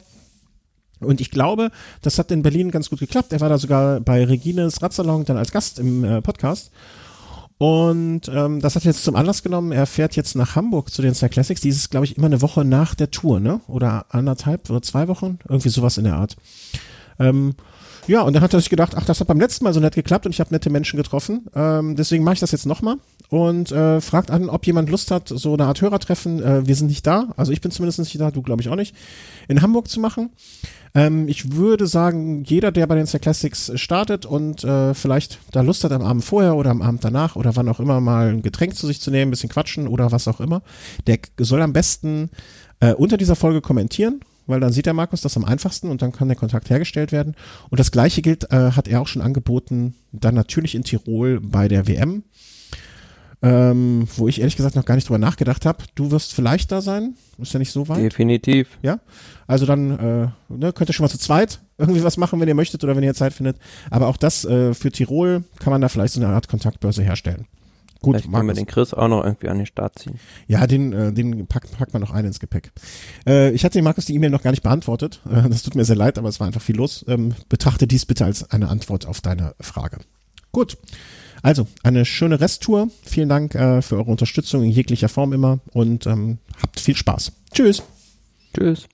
Und ich glaube, das hat in Berlin ganz gut geklappt. Er war da sogar bei Regines Radsalon dann als Gast im äh, Podcast. Und ähm, das hat er jetzt zum Anlass genommen. Er fährt jetzt nach Hamburg zu den Star Classics. Die ist, glaube ich, immer eine Woche nach der Tour, ne? Oder anderthalb oder zwei Wochen? Irgendwie sowas in der Art. Ähm, ja, und dann hat er sich gedacht, ach, das hat beim letzten Mal so nett geklappt und ich habe nette Menschen getroffen. Ähm, deswegen mache ich das jetzt nochmal und äh, fragt an, ob jemand Lust hat, so eine Art Hörertreffen. Äh, wir sind nicht da, also ich bin zumindest nicht da, du glaube ich auch nicht, in Hamburg zu machen. Ähm, ich würde sagen, jeder, der bei den Star Classics startet und äh, vielleicht da Lust hat, am Abend vorher oder am Abend danach oder wann auch immer mal ein Getränk zu sich zu nehmen, ein bisschen quatschen oder was auch immer, der soll am besten äh, unter dieser Folge kommentieren weil dann sieht der Markus das am einfachsten und dann kann der Kontakt hergestellt werden. Und das gleiche gilt, äh, hat er auch schon angeboten, dann natürlich in Tirol bei der WM ähm, wo ich ehrlich gesagt noch gar nicht drüber nachgedacht habe. Du wirst vielleicht da sein, ist ja nicht so weit. Definitiv. Ja, also dann äh, ne, könnt ihr schon mal zu zweit irgendwie was machen, wenn ihr möchtet oder wenn ihr Zeit findet. Aber auch das äh, für Tirol kann man da vielleicht so eine Art Kontaktbörse herstellen. Gut, Vielleicht können wir den Chris auch noch irgendwie an den Start ziehen. Ja, den, äh, den packt, packt man noch ein ins Gepäck. Äh, ich hatte den Markus die E-Mail noch gar nicht beantwortet. Äh, [LAUGHS] das tut mir sehr leid, aber es war einfach viel los. Ähm, betrachte dies bitte als eine Antwort auf deine Frage. Gut. Also, eine schöne Resttour. Vielen Dank äh, für eure Unterstützung in jeglicher Form immer und ähm, habt viel Spaß. Tschüss. Tschüss.